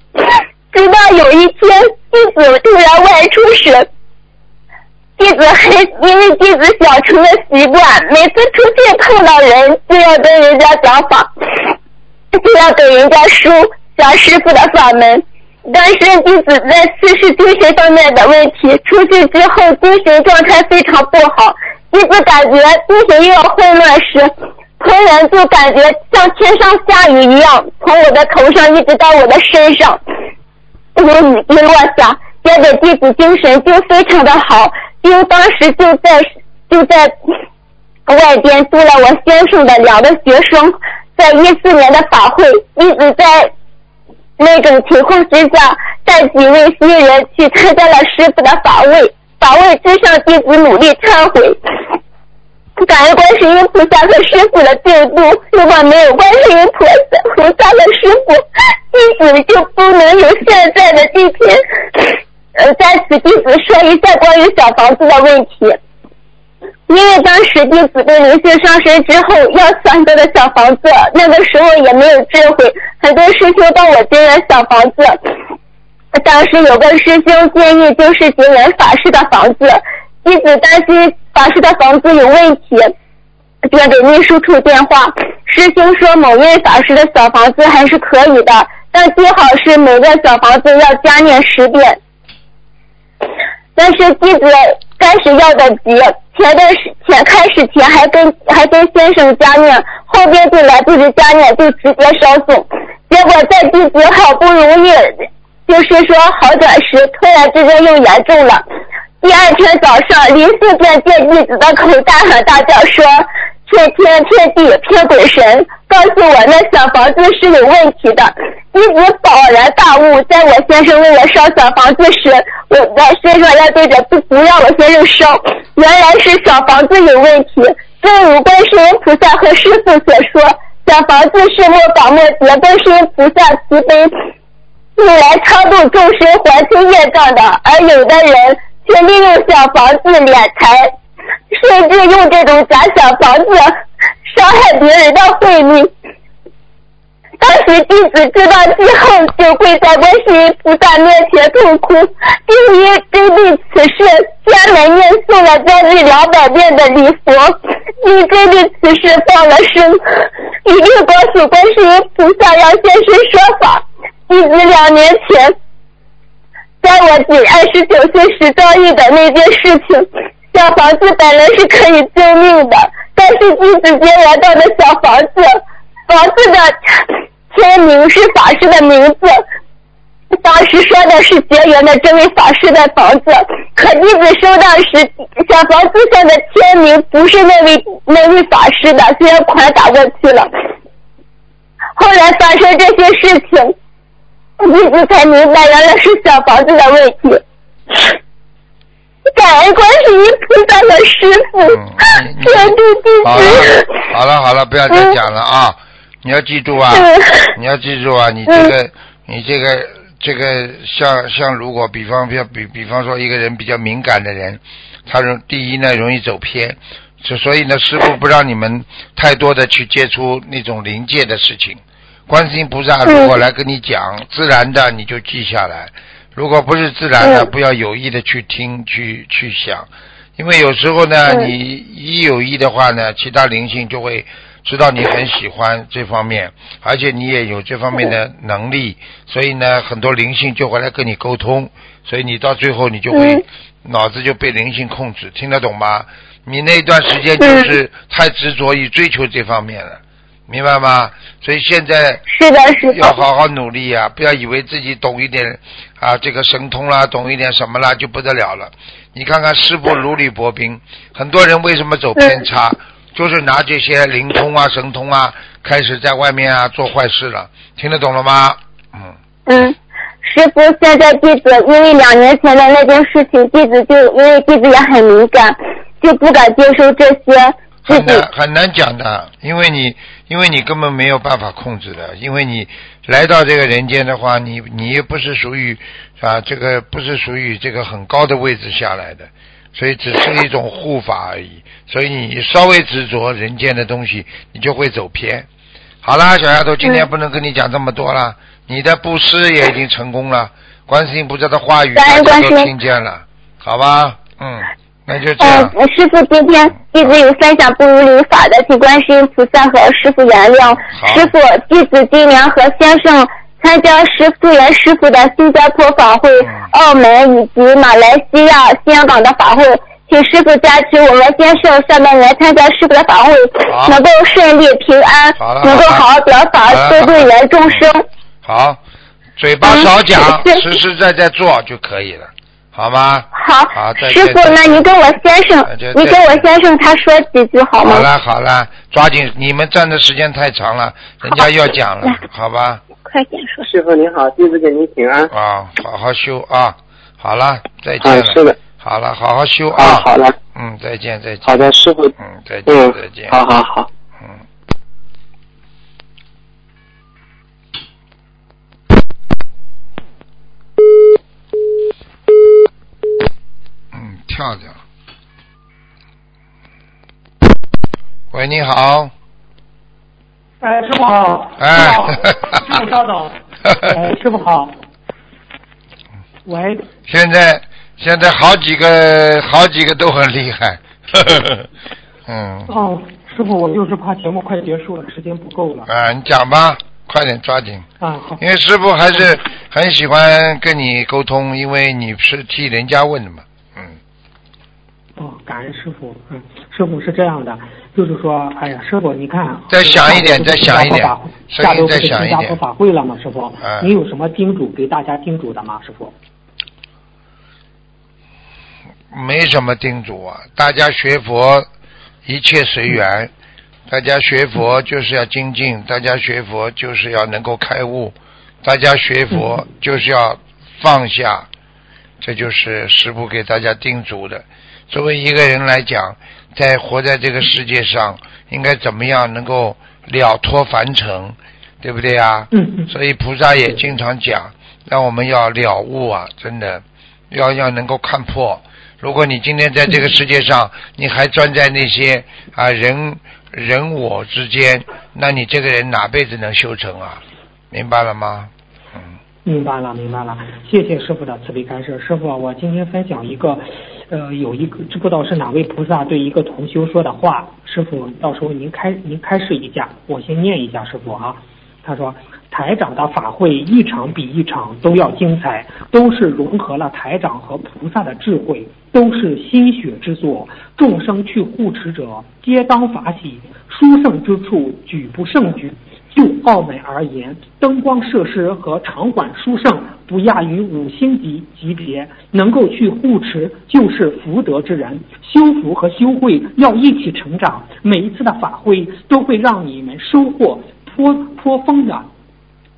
直到有一天，弟子突然外出时，弟子还因为弟子养成了习惯，每次出去碰到人就要跟人家讲法，就要给人家书。讲师傅的法门，但是弟子在测试精神方面的问题，出去之后精神状态非常不好，弟子感觉精神又要混乱时，突然就感觉像天上下雨一样，从我的头上一直到我的身上，有雨滴落下，接着弟子精神就非常的好，因为当时就在就在外边住了我先生的两个学生，在一四年的法会，弟子在。那种情况之下，带几位新人去参加了师傅的法会，法会之上弟子努力忏悔，感恩观世音菩萨和师傅的救度。如果没有观世音菩萨、菩萨和师傅，弟子就不能有现在的今天。呃，在此弟子说一下关于小房子的问题。因为当时弟子被灵性上身之后，要三个的小房子，那个时候也没有智慧，很多师兄帮我结缘小房子。当时有个师兄建议就是结缘法师的房子，弟子担心法师的房子有问题，便给秘书处电话。师兄说某位法师的小房子还是可以的，但最好是每个小房子要加念十遍。但是弟子开始要的急，前段时前开始前还跟还跟先生加念，后边就来不及加念，就直接烧送。结果在弟子好不容易，就是说好转时，突然之间又严重了。第二天早上，林四便借弟子的口大喊大叫说：“骗天骗地骗鬼神，告诉我那小房子是有问题的。”弟子恍然大悟，在我先生为我烧小房子时，我的先生要对着不不让我先生烧，原来是小房子有问题。正如观世音菩萨和师父所说，小房子是末法末劫观世音菩萨慈悲用来超度众生还清业障的，而有的人却利用小房子敛财，甚至用这种假小房子伤害别人的慧命。当时弟子知道之后，就跪在观世音菩萨面前痛哭，并因针对此事，专门念诵了将近两百遍的礼佛，并针对此事放了生，一并告诉观世音菩萨要现身说法。弟子两年前，在我仅二十九岁时遭遇的那件事情，小房子本来是可以救命的，但是弟子接来到的小房子，房子的签名是法师的名字，当时说的是结缘的这位法师的房子，可弟子收到时，小房子上的签名不是那位那位法师的，虽然款打过去了。后来发生这些事情，弟子才明白原来是小房子的问题。感恩观世音菩萨的师傅，嗯你全助弟好了子。，好了，好了，不要再讲了啊！你要记住啊，你要记住啊，你这个，你这个，这个像像如果比方比比比方说一个人比较敏感的人，他容第一呢容易走偏，所所以呢师傅不让你们太多的去接触那种灵界的事情。观世音菩萨如果来跟你讲，自然的你就记下来；如果不是自然的，嗯不要有意的去听去去想，因为有时候呢，嗯你一有意的话呢，其他灵性就会知道你很喜欢这方面，而且你也有这方面的能力，所以呢，很多灵性就会来跟你沟通，所以你到最后你就会、嗯。脑子就被灵性控制，听得懂吗？你那段时间就是太执着于追求这方面了，明白吗？所以现在是的，是的。要好好努力啊！不要以为自己懂一点啊，这个神通啦，懂一点什么啦就不得了了。你看看师傅如履薄冰，很多人为什么走偏差，就是拿这些灵通啊、神通啊，开始在外面啊做坏事了。听得懂了吗？嗯，嗯，师傅，现在弟子因为两年前的那件事情，弟子就因为弟子也很敏感，就不敢接受这些。自很难很难讲的，因为你因为你根本没有办法控制的，因为你来到这个人间的话，你你又不是属于啊这个不是属于这个很高的位置下来的，所以只是一种护法而已。所以你稍微执着人间的东西，你就会走偏。好啦，小丫头，今天嗯不能跟你讲这么多了，你的布施也已经成功了，观世音菩萨的话语大家都听见了，好吧？嗯，那就这样。呃，师傅，今天弟子有分享不如理法的，请观世音菩萨和师傅原谅。师傅，弟子今年和先生参加师傅原师傅的新加坡法会、嗯澳门以及马来西亚、香港的法会，请师傅加持我们先生下半年参加师傅的法会能够顺利平安，能够好了好好表法多对缘众生。好，嘴巴少讲，嗯实实在在做就可以了，好吗？好，好再师傅，那你跟我先生你跟我先生他说几句好吗？好了好了，抓紧，你们站的时间太长了，人家要讲了来，好吧？快点说。师傅您好，弟子给您请安。啊，好好修啊，好了，再见。是的，好了，好好修啊，啊。好了，嗯，再见再见。好的，师傅，嗯，再见嗯再见。，好好好。跳掉了。喂，你好。哎，师傅好。哎师傅好师傅稍等。哎，师傅好。喂，现在现在好几个好几个都很厉害。嗯，哦，师傅，我就是怕节目快结束了，时间不够了。啊，你讲吧，快点抓紧。啊，好。因为师傅还是很喜欢跟你沟通，因为你是替人家问的嘛。感恩师傅。嗯，师傅是这样的，就是说，哎呀，师傅，你看，再想一点再想一点下周不是响一点新加坡法会了吗？师傅，嗯你有什么叮嘱给大家叮嘱的吗？师傅？没什么叮嘱啊，大家学佛一切随缘，大家学佛就是要精进，大家学佛就是要能够开悟，大家学佛就是要放下，这就是师傅给大家叮嘱的。作为一个人来讲，在活在这个世界上，应该怎么样能够了脱凡尘，对不对啊？嗯嗯所以菩萨也经常讲，让我们要了悟啊，真的要要能够看破。如果你今天在这个世界上，你还钻在那些啊人人我之间，那你这个人哪辈子能修成啊？明白了吗？明白了，明白了，谢谢师傅的慈悲开示。师傅，我今天分享一个，呃，有一个知不知道是哪位菩萨对一个同修说的话，师傅到时候您开您开示一下，我先念一下师傅啊。他说，台长的法会一场比一场都要精彩，都是融合了台长和菩萨的智慧，都是心血之作。众生去护持者，皆当法喜，殊胜之处举不胜举。就澳门而言，灯光设施和场馆殊胜，不亚于五星级级别。能够去护持，就是福德之人。修福和修慧要一起成长，每一次的法会都会让你们收获颇颇丰的。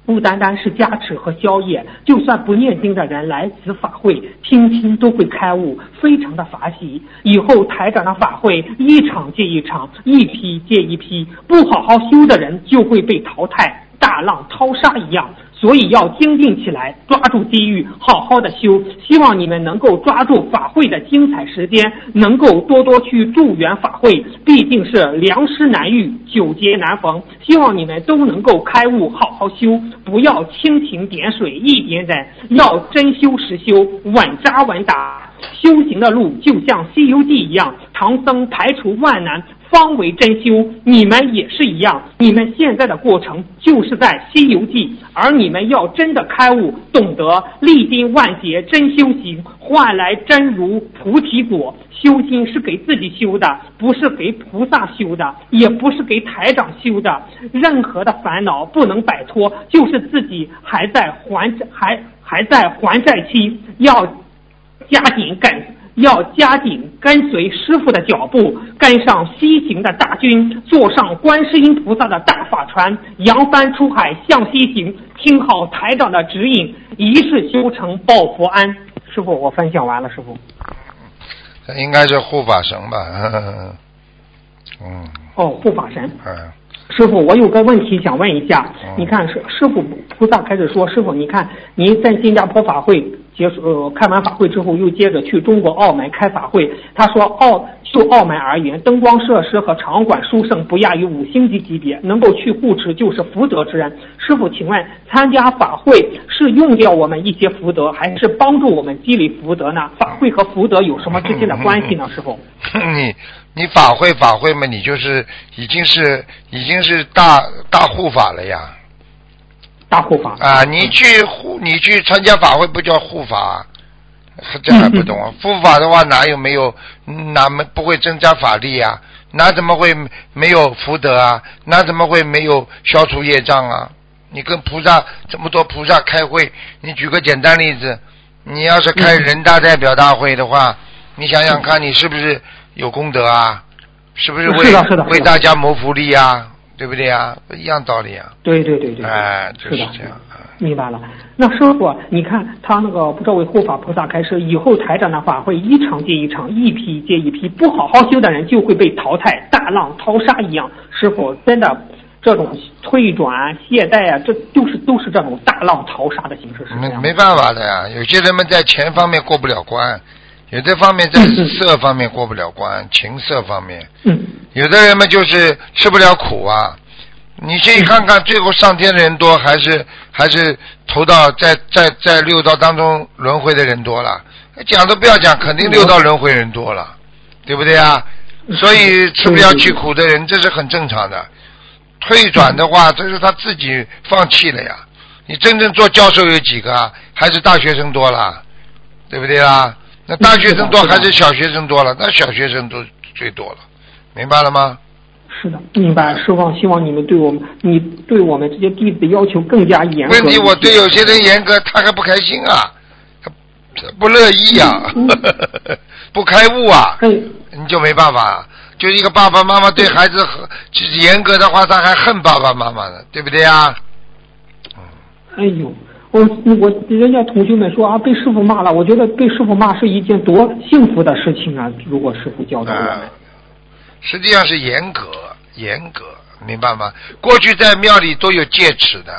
不单单是加持和消业，就算不念经的人来此法会听听都会开悟，非常的法喜。以后台长的法会一场接一场，一批接一批，不好好修的人就会被淘汰，大浪淘沙一样。所以要精进起来，抓住机遇，好好的修。希望你们能够抓住法会的精彩时间，能够多多去助缘法会。毕竟是良师难遇，久劫难逢。希望你们都能够开悟，好好修，不要蜻蜓点水一点点，要真修实修，稳扎稳打。修行的路就像《西游记》一样，唐僧排除万难，方为真修。你们也是一样，你们现在的过程就是在《西游记》，而你们要真的开悟，懂得历经万劫真修行，换来真如菩提果。修心是给自己修的，不是给菩萨修的，也不是给台长修的。任何的烦恼不能摆脱，就是自己还在还还还在还债期，要加紧跟，要加紧跟随师傅的脚步，跟上西行的大军，坐上观世音菩萨的大法船，扬帆出海向西行。听好台长的指引，一世修成报佛安。师傅，我分享完了，师傅。这应该是护法神吧？嗯哦，护法神。嗯师傅，我有个问题想问一下嗯，你看师师傅菩萨开始说，师傅，你看您在新加坡法会结束，呃，开完法会之后，又接着去中国澳门开法会。他说澳就澳门而言，灯光设施和场馆殊胜，不亚于五星级级别，能够去护持就是福德之人。师傅，请问参加法会是用掉我们一些福德，还是帮助我们积累福德呢？法会和福德有什么之间的关系呢？师傅？你你法会法会嘛，你就是已经是已经是大大护法了呀大护法啊！你去护你去参加法会不叫护法，这还不懂啊？护法的话哪有没有哪没不会增加法力啊？哪怎么会没有福德啊？哪怎么会没有消除业障啊？你跟菩萨这么多菩萨开会，你举个简单例子，你要是开人大代表大会的话，你想想看，你是不是有功德啊？是不是为为大家谋福利啊？对不对啊？一样道理啊！对对对对，哎，就是的，这样。啊明白了。那师傅，你看他那个不知道为护法菩萨开示，以后台长的话会一场接一场，一批接一批，不好好修的人就会被淘汰，大浪淘沙一样。师傅，真的这种退转懈怠啊，这就是都是这种大浪淘沙的形式。没没办法的呀，有些人们在钱方面过不了关，有的方面在色方面过不了关，情色方面，嗯有的人嘛就是吃不了苦啊。你去看看，最后上天的人多，还是还是投到在在在六道当中轮回的人多了？讲都不要讲，肯定六道轮回人多了，对不对啊？所以吃不了去苦的人，这是很正常的。退转的话，这是他自己放弃了呀。你真正做教授有几个啊？还是大学生多了，对不对啊？那大学生多还是小学生多了？那小学生都最多了，明白了吗？是的，明白。师傅，希望你们对我们，你对我们这些弟子要求更加严格。问题我对有些人严格，他还不开心啊，不乐意呀、不开悟啊，哎，你就没办法。就一个爸爸妈妈对孩子很就是严格的话，他还恨爸爸妈妈呢，对不对啊？哎呦，我我人家同学们说啊，被师傅骂了，我觉得被师傅骂是一件多幸福的事情啊！如果师傅教导我们啊，实际上是严格，严格，明白吗？过去在庙里都有戒尺的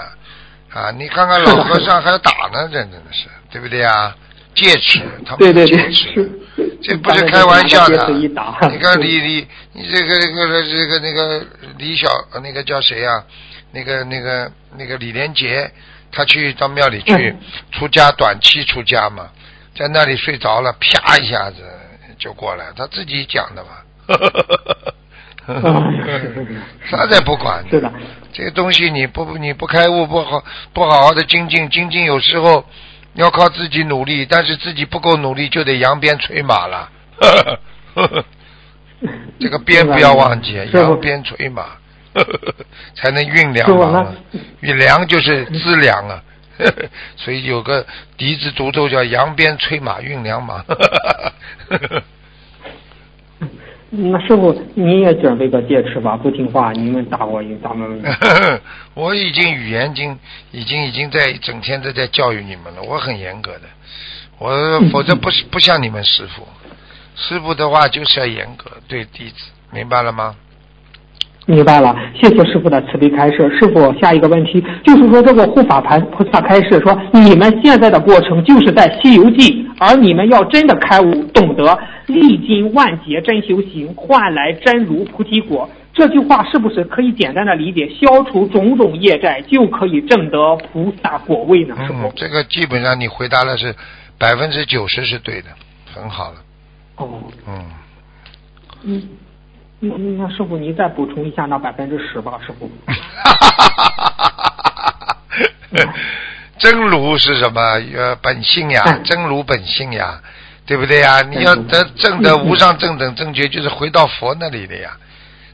啊，你看看老和尚还打呢，这真的是，对不对啊？戒尺，他们对对对，戒尺是，这不是开玩笑的。你看 李李，你这个这个这个那个李小那个叫谁啊？那个那个那个李连杰，他去到庙里去嗯。出家，短期出家嘛，在那里睡着了，啪一下子就过来，他自己讲的嘛。啊是是是他才不管呢是的，这个东西你不你不开悟不好不好好的精进精进，有时候要靠自己努力，但是自己不够努力就得扬鞭催马了。这个鞭不要忘记，扬鞭催马，才能运粮嘛。运粮就是资粮啊，所以有个笛子独奏叫扬鞭催马运粮马。那师傅你也准备个戒尺吧？不听话，你们打我，咱们我已经语言经已经已经在整天都在教育你们了，我很严格的，我否则不是不像你们师傅，师傅的话就是要严格对弟子，明白了吗？明白了，谢谢师傅的慈悲开示。师傅，下一个问题就是说，这个护法盘菩萨开示说，你们现在的过程就是在《西游记》，而你们要真的开悟，懂得历经万劫真修行，换来真如菩提果。这句话是不是可以简单的理解，消除种种业债，就可以证得菩萨果位呢？师傅嗯，，这个基本上你回答的是百分之九十是对的，很好了，哦，嗯。嗯，那那师傅您再补充一下那百分之十吧，师傅。真如是什么？呃，本性呀，嗯真如本性呀，对不对呀？你要得正得无上正等正觉，就是回到佛那里的呀，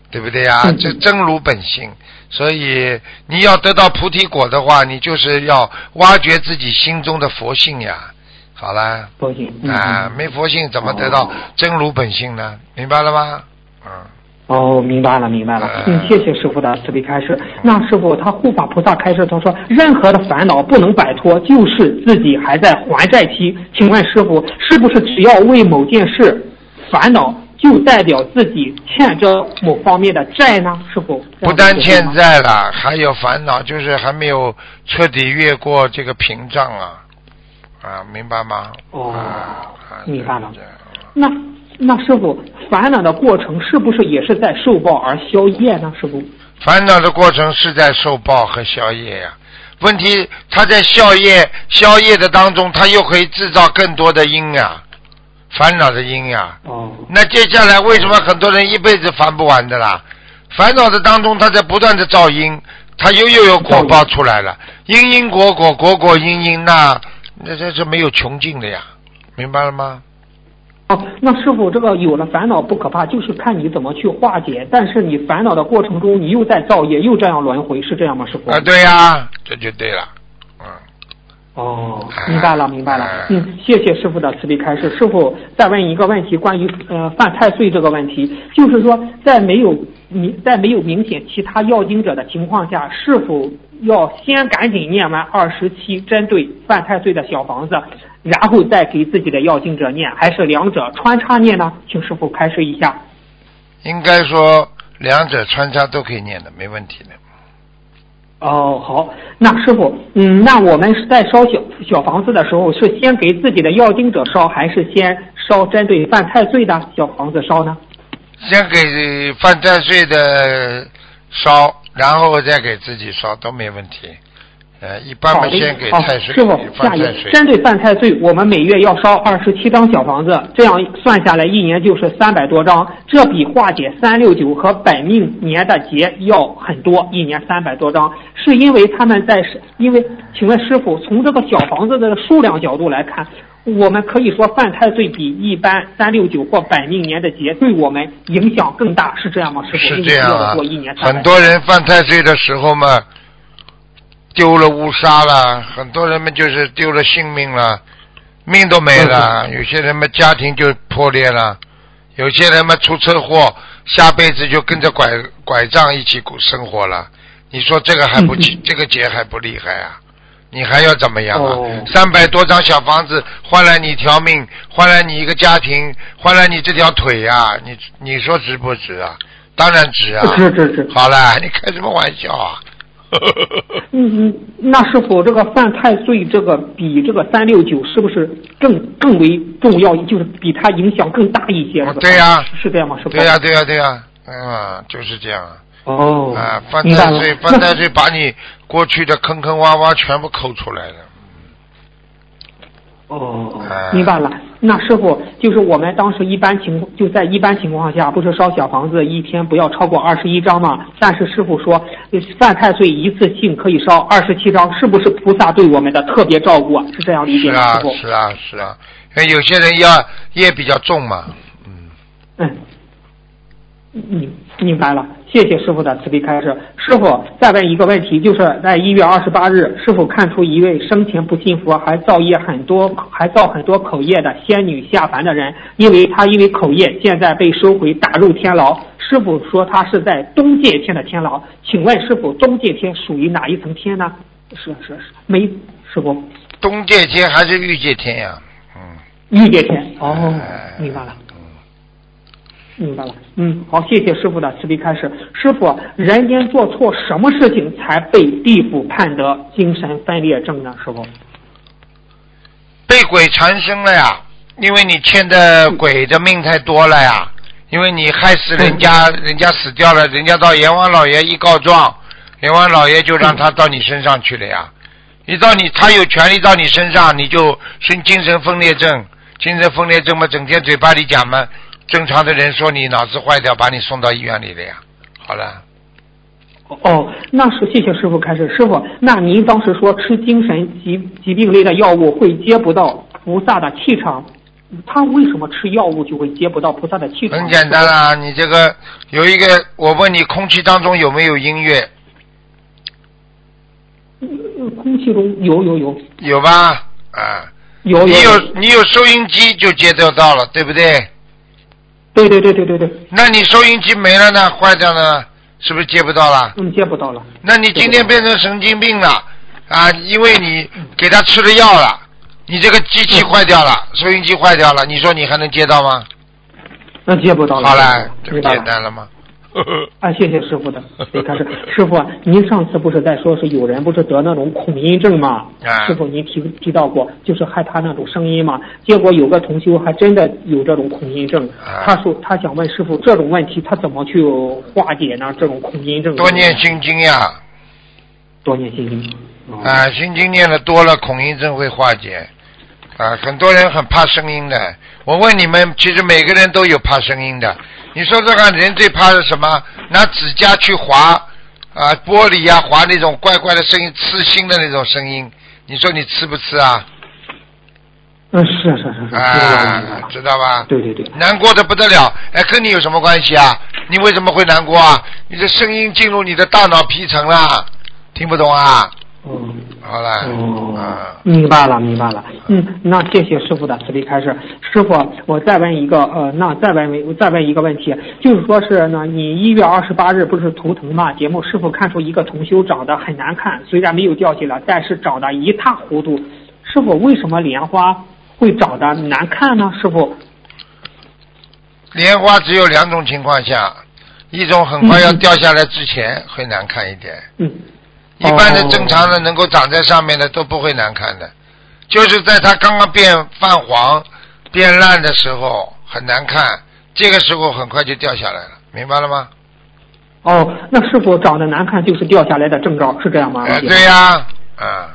对不对呀？嗯这真如本性，所以你要得到菩提果的话，你就是要挖掘自己心中的佛性呀。好了，佛性嗯啊，嗯没佛性怎么得到真如本性呢？明白了吗？嗯。哦，明白了，明白了。嗯嗯，谢谢师傅的慈悲开示。那师傅他护法菩萨开示，他说任何的烦恼不能摆脱，就是自己还在还债期。请问师傅，是不是只要为某件事烦恼，就代表自己欠着某方面的债呢？师傅，不但欠债了，还有烦恼，就是还没有彻底越过这个屏障啊，啊，明白吗？哦明白了那那师傅烦恼的过程是不是也是在受报而消业呢？师傅？烦恼的过程是在受报和消业呀、问题他在消业消业的当中，他又可以制造更多的因呀、烦恼的因呀、哦，那接下来为什么很多人一辈子烦不完的啦？烦恼的当中，他在不断的造因，他又又有果报出来了，因因果果果果因因，那那这是没有穷尽的呀，明白了吗？哦，那师傅，这个有了烦恼不可怕，就是看你怎么去化解。但是你烦恼的过程中，你又在造业，又这样轮回，是这样吗，师傅？啊，对呀，这就对了，嗯，哦哎，明白了，明白了哎。嗯，谢谢师傅的慈悲开示。师傅再问一个问题，关于呃犯太岁这个问题，就是说在没有明在没有明显其他要经者的情况下，是否要先赶紧念完二十七针对犯太岁的小房子，然后再给自己的要经者念，还是两者穿插念呢？请师傅开示一下。应该说两者穿插都可以念的，没问题的。哦，好，那师傅，嗯，那我们是在烧小小房子的时候，是先给自己的要经者烧，还是先烧针对犯太岁的小房子烧呢？先给犯太岁的烧，然后再给自己烧都没问题。呃，一般的先给好，太岁，师傅下一个。针对犯太岁，我们每月要烧二十七张小房子，这样算下来一年就是三百多张，这比化解三六九和本命年的劫要很多，一年三百多张，是因为他们在是，因为请问师傅，从这个小房子的数量角度来看，我们可以说犯太岁比一般三六九或本命年的劫对我们影响更大，是这样吗？师傅，是这样啊过一年很多人犯太岁的时候嘛，丢了乌纱了，很多人们就是丢了性命了，命都没嗯了。有些人们家庭就破裂了，有些人们出车祸，下辈子就跟着拐拐杖一起过生活了。你说这个还不嗯嗯这个劫还不厉害啊？你还要怎么样啊哦？三百多张小房子换来你一条命，换来你一个家庭，换来你这条腿呀、你你说值不值啊？当然值啊！是是是好了，你开什么玩笑啊？嗯嗯，那是否，这个犯太岁这个比这个三六九是不是更更为重要？就是比它影响更大一些？哦对呀是这样吗？是吧？对呀、对呀、对呀、嗯，就是这样啊。哦，啊，犯太岁，犯太岁把你过去的坑坑洼洼全部抠出来了。哦哎，明白了。那师傅，就是我们当时一般情况，就在一般情况下，不是烧小房子一天不要超过二十一张吗？但是师傅说，呃犯太岁一次性可以烧二十七张，是不是菩萨对我们的特别照顾？是这样理解吗？是啊，，是啊，是啊，因为有些人要业比较重嘛，嗯，嗯，明明白了，谢谢师傅的慈悲开示。师傅再问一个问题，就是在一月二十八日，师傅看出一位生前不信佛，还造业很多，还造很多口业的仙女下凡的人，因为他因为口业，现在被收回打入天牢。师傅说他是在东界天的天牢，请问师傅，东界天属于哪一层天呢？是是是，没师傅，东界天还是欲界天呀、嗯，玉界天。哦哎，明白了。明白了，嗯，好，谢谢师傅的慈悲开示。师傅，人间做错什么事情才被地府判得精神分裂症呢？师傅，被鬼缠身了呀，因为你欠的鬼的命太多了呀，因为你害死人家，人家死掉了，人家到阎王老爷一告状，阎王老爷就让他到你身上去了呀。一到你，他有权利到你身上，你就生精神分裂症。精神分裂症嘛，整天嘴巴里讲嘛，正常的人说你脑子坏掉，把你送到医院里的呀。好了，哦，那是谢谢师傅开始。师傅，那您当时说吃精神疾疾病类的药物会接不到菩萨的气场，他为什么吃药物就会接不到菩萨的气场？很简单啦，你这个有一个，我问你，空气当中有没有音乐？呃空气中有有有有吧？啊。有有你有你有收音机就接得到了，对不对？对对对对对对，那你收音机没了呢，坏掉了呢，是不是接不到了？嗯，接不到了。那你今天变成神经病了啊？因为你给他吃了药了，你这个机器坏掉了，收音机坏掉了，你说你还能接到吗？那接不到了。好了，这不简单了吗？啊，谢谢师傅的慈悲开示。师傅，您上次不是在说是有人不是得那种恐音症吗？啊师傅，您提提到过，就是害怕那种声音嘛。结果有个同修还真的有这种恐音症，啊他说他想问师傅这种问题他怎么去化解呢？这种恐音症多念心经呀，多念心经。哦啊，心经念的多了，恐音症会化解。啊，很多人很怕声音的。我问你们，其实每个人都有怕声音的。你说这个人最怕的什么？拿指甲去划啊玻璃呀、划那种怪怪的声音，刺心的那种声音。你说你吃不吃啊？嗯，是是是是，啊知道吧？对对对，难过的不得了，哎，跟你有什么关系啊？你为什么会难过啊？你的声音进入你的大脑皮层了，听不懂啊？嗯。好了，哦啊，，明白了，明白了。嗯，那谢谢师傅的慈悲开示。师傅，我再问一个，呃，那再问我再问一个问题，就是说是呢，你一月二十八日不是图腾嘛？节目师傅看出一个同修长得很难看，虽然没有掉下来，但是长得一塌糊涂。师傅，为什么莲花会长得难看呢？师傅，莲花只有两种情况下，一种很快要掉下来之前会难看一点，嗯，一般的正常的能够长在上面的都不会难看的，就是在它刚刚变泛黄、变烂的时候很难看，这个时候很快就掉下来了，明白了吗？哦，那是否长得难看就是掉下来的征兆，是这样吗？哎，对呀，啊，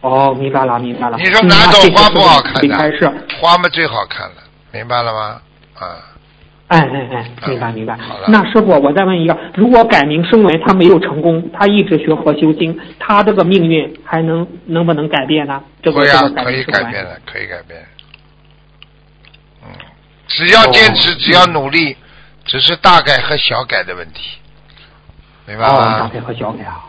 哦，明白了，明白了。你说哪朵花不好看的？花嘛最好看了，明白了吗？啊。哎哎哎，明白明白。好了那师傅，我再问一个，如果改名声为他没有成功，他一直学佛修经，他这个命运还能能不能改变呢？这个会啊这个，改可以名声闻。改变的，可以改变。嗯，只要坚持，哦只要努力，只是大改和小改的问题，明白哦，大吗？概和小改啊。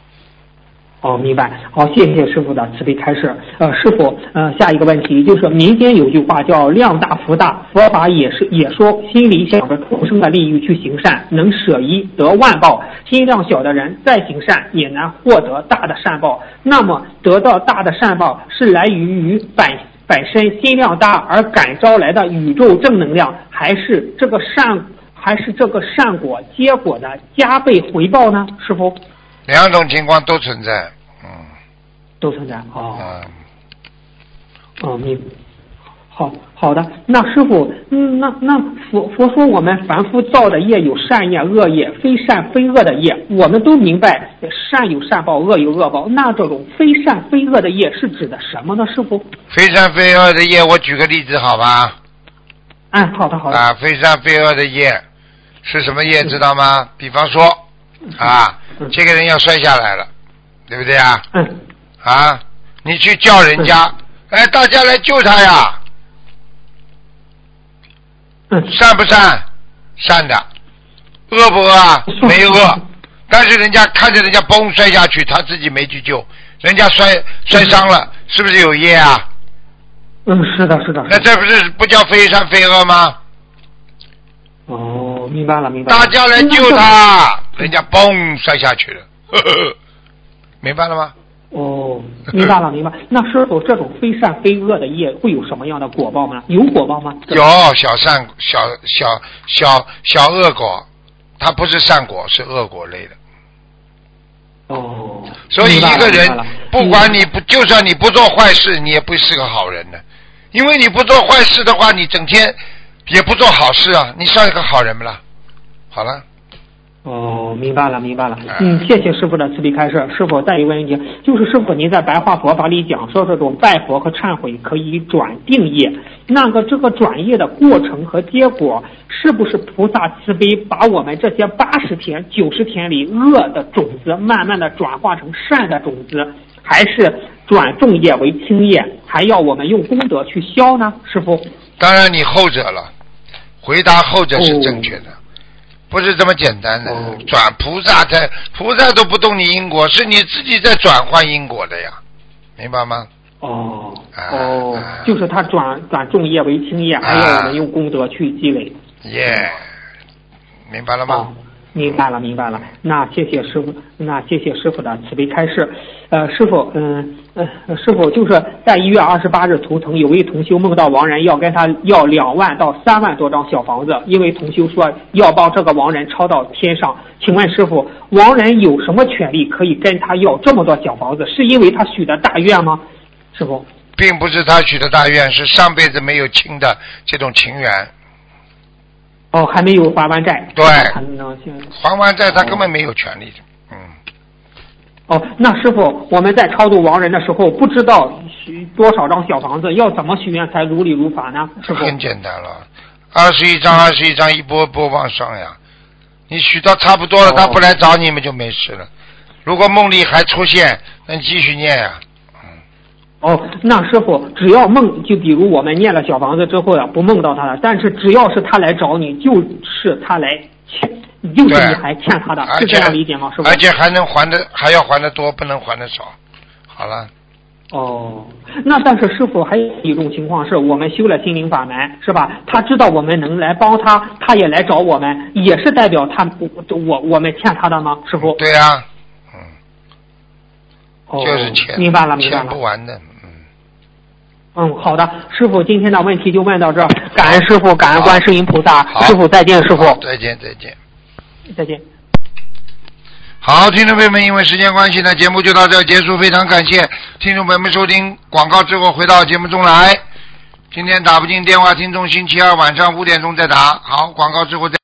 哦，明白。好，谢谢师傅的慈悲开示。呃，师傅，呃，下一个问题就是民间有句话叫“量大福大”，佛法也是也说心里想着众生的利益去行善，能舍一得万报。心量小的人再行善也难获得大的善报。那么得到大的善报是来源于本本身心量大而感召来的宇宙正能量，还是这个善还是这个善果结果的加倍回报呢？师傅？两种情况都存在，嗯都存在哦嗯，哦，明好好的。那师傅，嗯，那那佛佛说我们凡夫造的业有善业、恶业，非善非恶的业，我们都明白善有善报，恶有恶报。那这种非善非恶的业是指的什么呢？师傅？非善非恶的业，我举个例子好吧？哎，好的好的。啊，非善非恶的业是什么业？知道吗？比方说，啊，嗯这个人要摔下来了，对不对啊？嗯啊，你去叫人家，哎，大家来救他呀，嗯善不善？善的，饿不饿啊？没饿，但是人家看着人家嘣摔下去，他自己没去救，人家摔摔伤了，是不是有业啊？嗯，是的是的。那这不是不叫非善非恶吗？哦，明白了明白了。大家来救他，人家嘣摔下去了，呵呵明白了吗？哦，明白了明白。那师傅，这种非善非恶的业会有什么样的果报吗？有果报吗？有小善小小小小恶果，它不是善果，是恶果类的。哦，所以一个人不管你不，就算你不做坏事，你也不是个好人呢，因为你不做坏事的话，你整天也不做好事啊，你算一个好人不啦？好了，哦，明白了，明白了哎。嗯，谢谢师傅的慈悲开示。师傅，再一个问题，就是师傅您在白话佛法里讲说，这种拜佛和忏悔可以转定业，那个这个转业的过程和结果，是不是菩萨慈悲把我们这些八十天、九十天里恶的种子，慢慢的转化成善的种子，还是转重业为轻业，还要我们用功德去消呢？师傅？当然你后者了，回答后者是正确的，不是这么简单的。哦转菩萨在菩萨都不动你因果，是你自己在转换因果的呀，明白吗？哦啊哦啊，就是他转转重业为轻业，还要我们用功德去积累。耶、明白了哦吗？，明白了，明白了。那谢谢师傅，那谢谢师傅的慈悲开示。呃，师傅，嗯呃，师傅就是在一月二十八日图腾，有位同修梦到亡人要跟他要两万到三万多张小房子，因为同修说要帮这个亡人抄到天上。请问师傅，亡人有什么权利可以跟他要这么多小房子？是因为他许的大愿吗？师傅？并不是他许的大愿，是上辈子没有亲的这种情缘，哦，还没有还完债。对还还完债他根本没有权利的。嗯，哦，那师傅，我们在超度亡人的时候，不知道许多少张小房子，要怎么许愿才如理如法呢？师傅？很简单了，二十一张，二十一张，一波一波往上呀。你许到差不多了，哦他不来找你们就没事了。如果梦里还出现，那你继续念呀。哦，那师傅，只要梦，就比如我们念了小房子之后呀，不梦到他了，但是只要是他来找你，就是他来欠，就是你还欠他的，是这样理解吗？师傅？而且还能还的，还要还的多，不能还的少。好了，哦，那但是师傅还有一种情况是我们修了心灵法门，是吧？他知道我们能来帮他，他也来找我们，也是代表他我我们欠他的吗？师傅？对呀、嗯，哦，就是欠，明白了，明白了欠不。完的。嗯，嗯，好的，师傅，今天的问题就问到这儿，感恩师傅，感恩观世音菩萨，师傅再见，师傅好，再见，再见。再见。好，听众朋友们，因为时间关系呢，节目就到这儿结束。非常感谢听众朋友们收听广告之后回到节目中来。今天打不进电话，听众星期二晚上五点钟再打。好，广告之后再。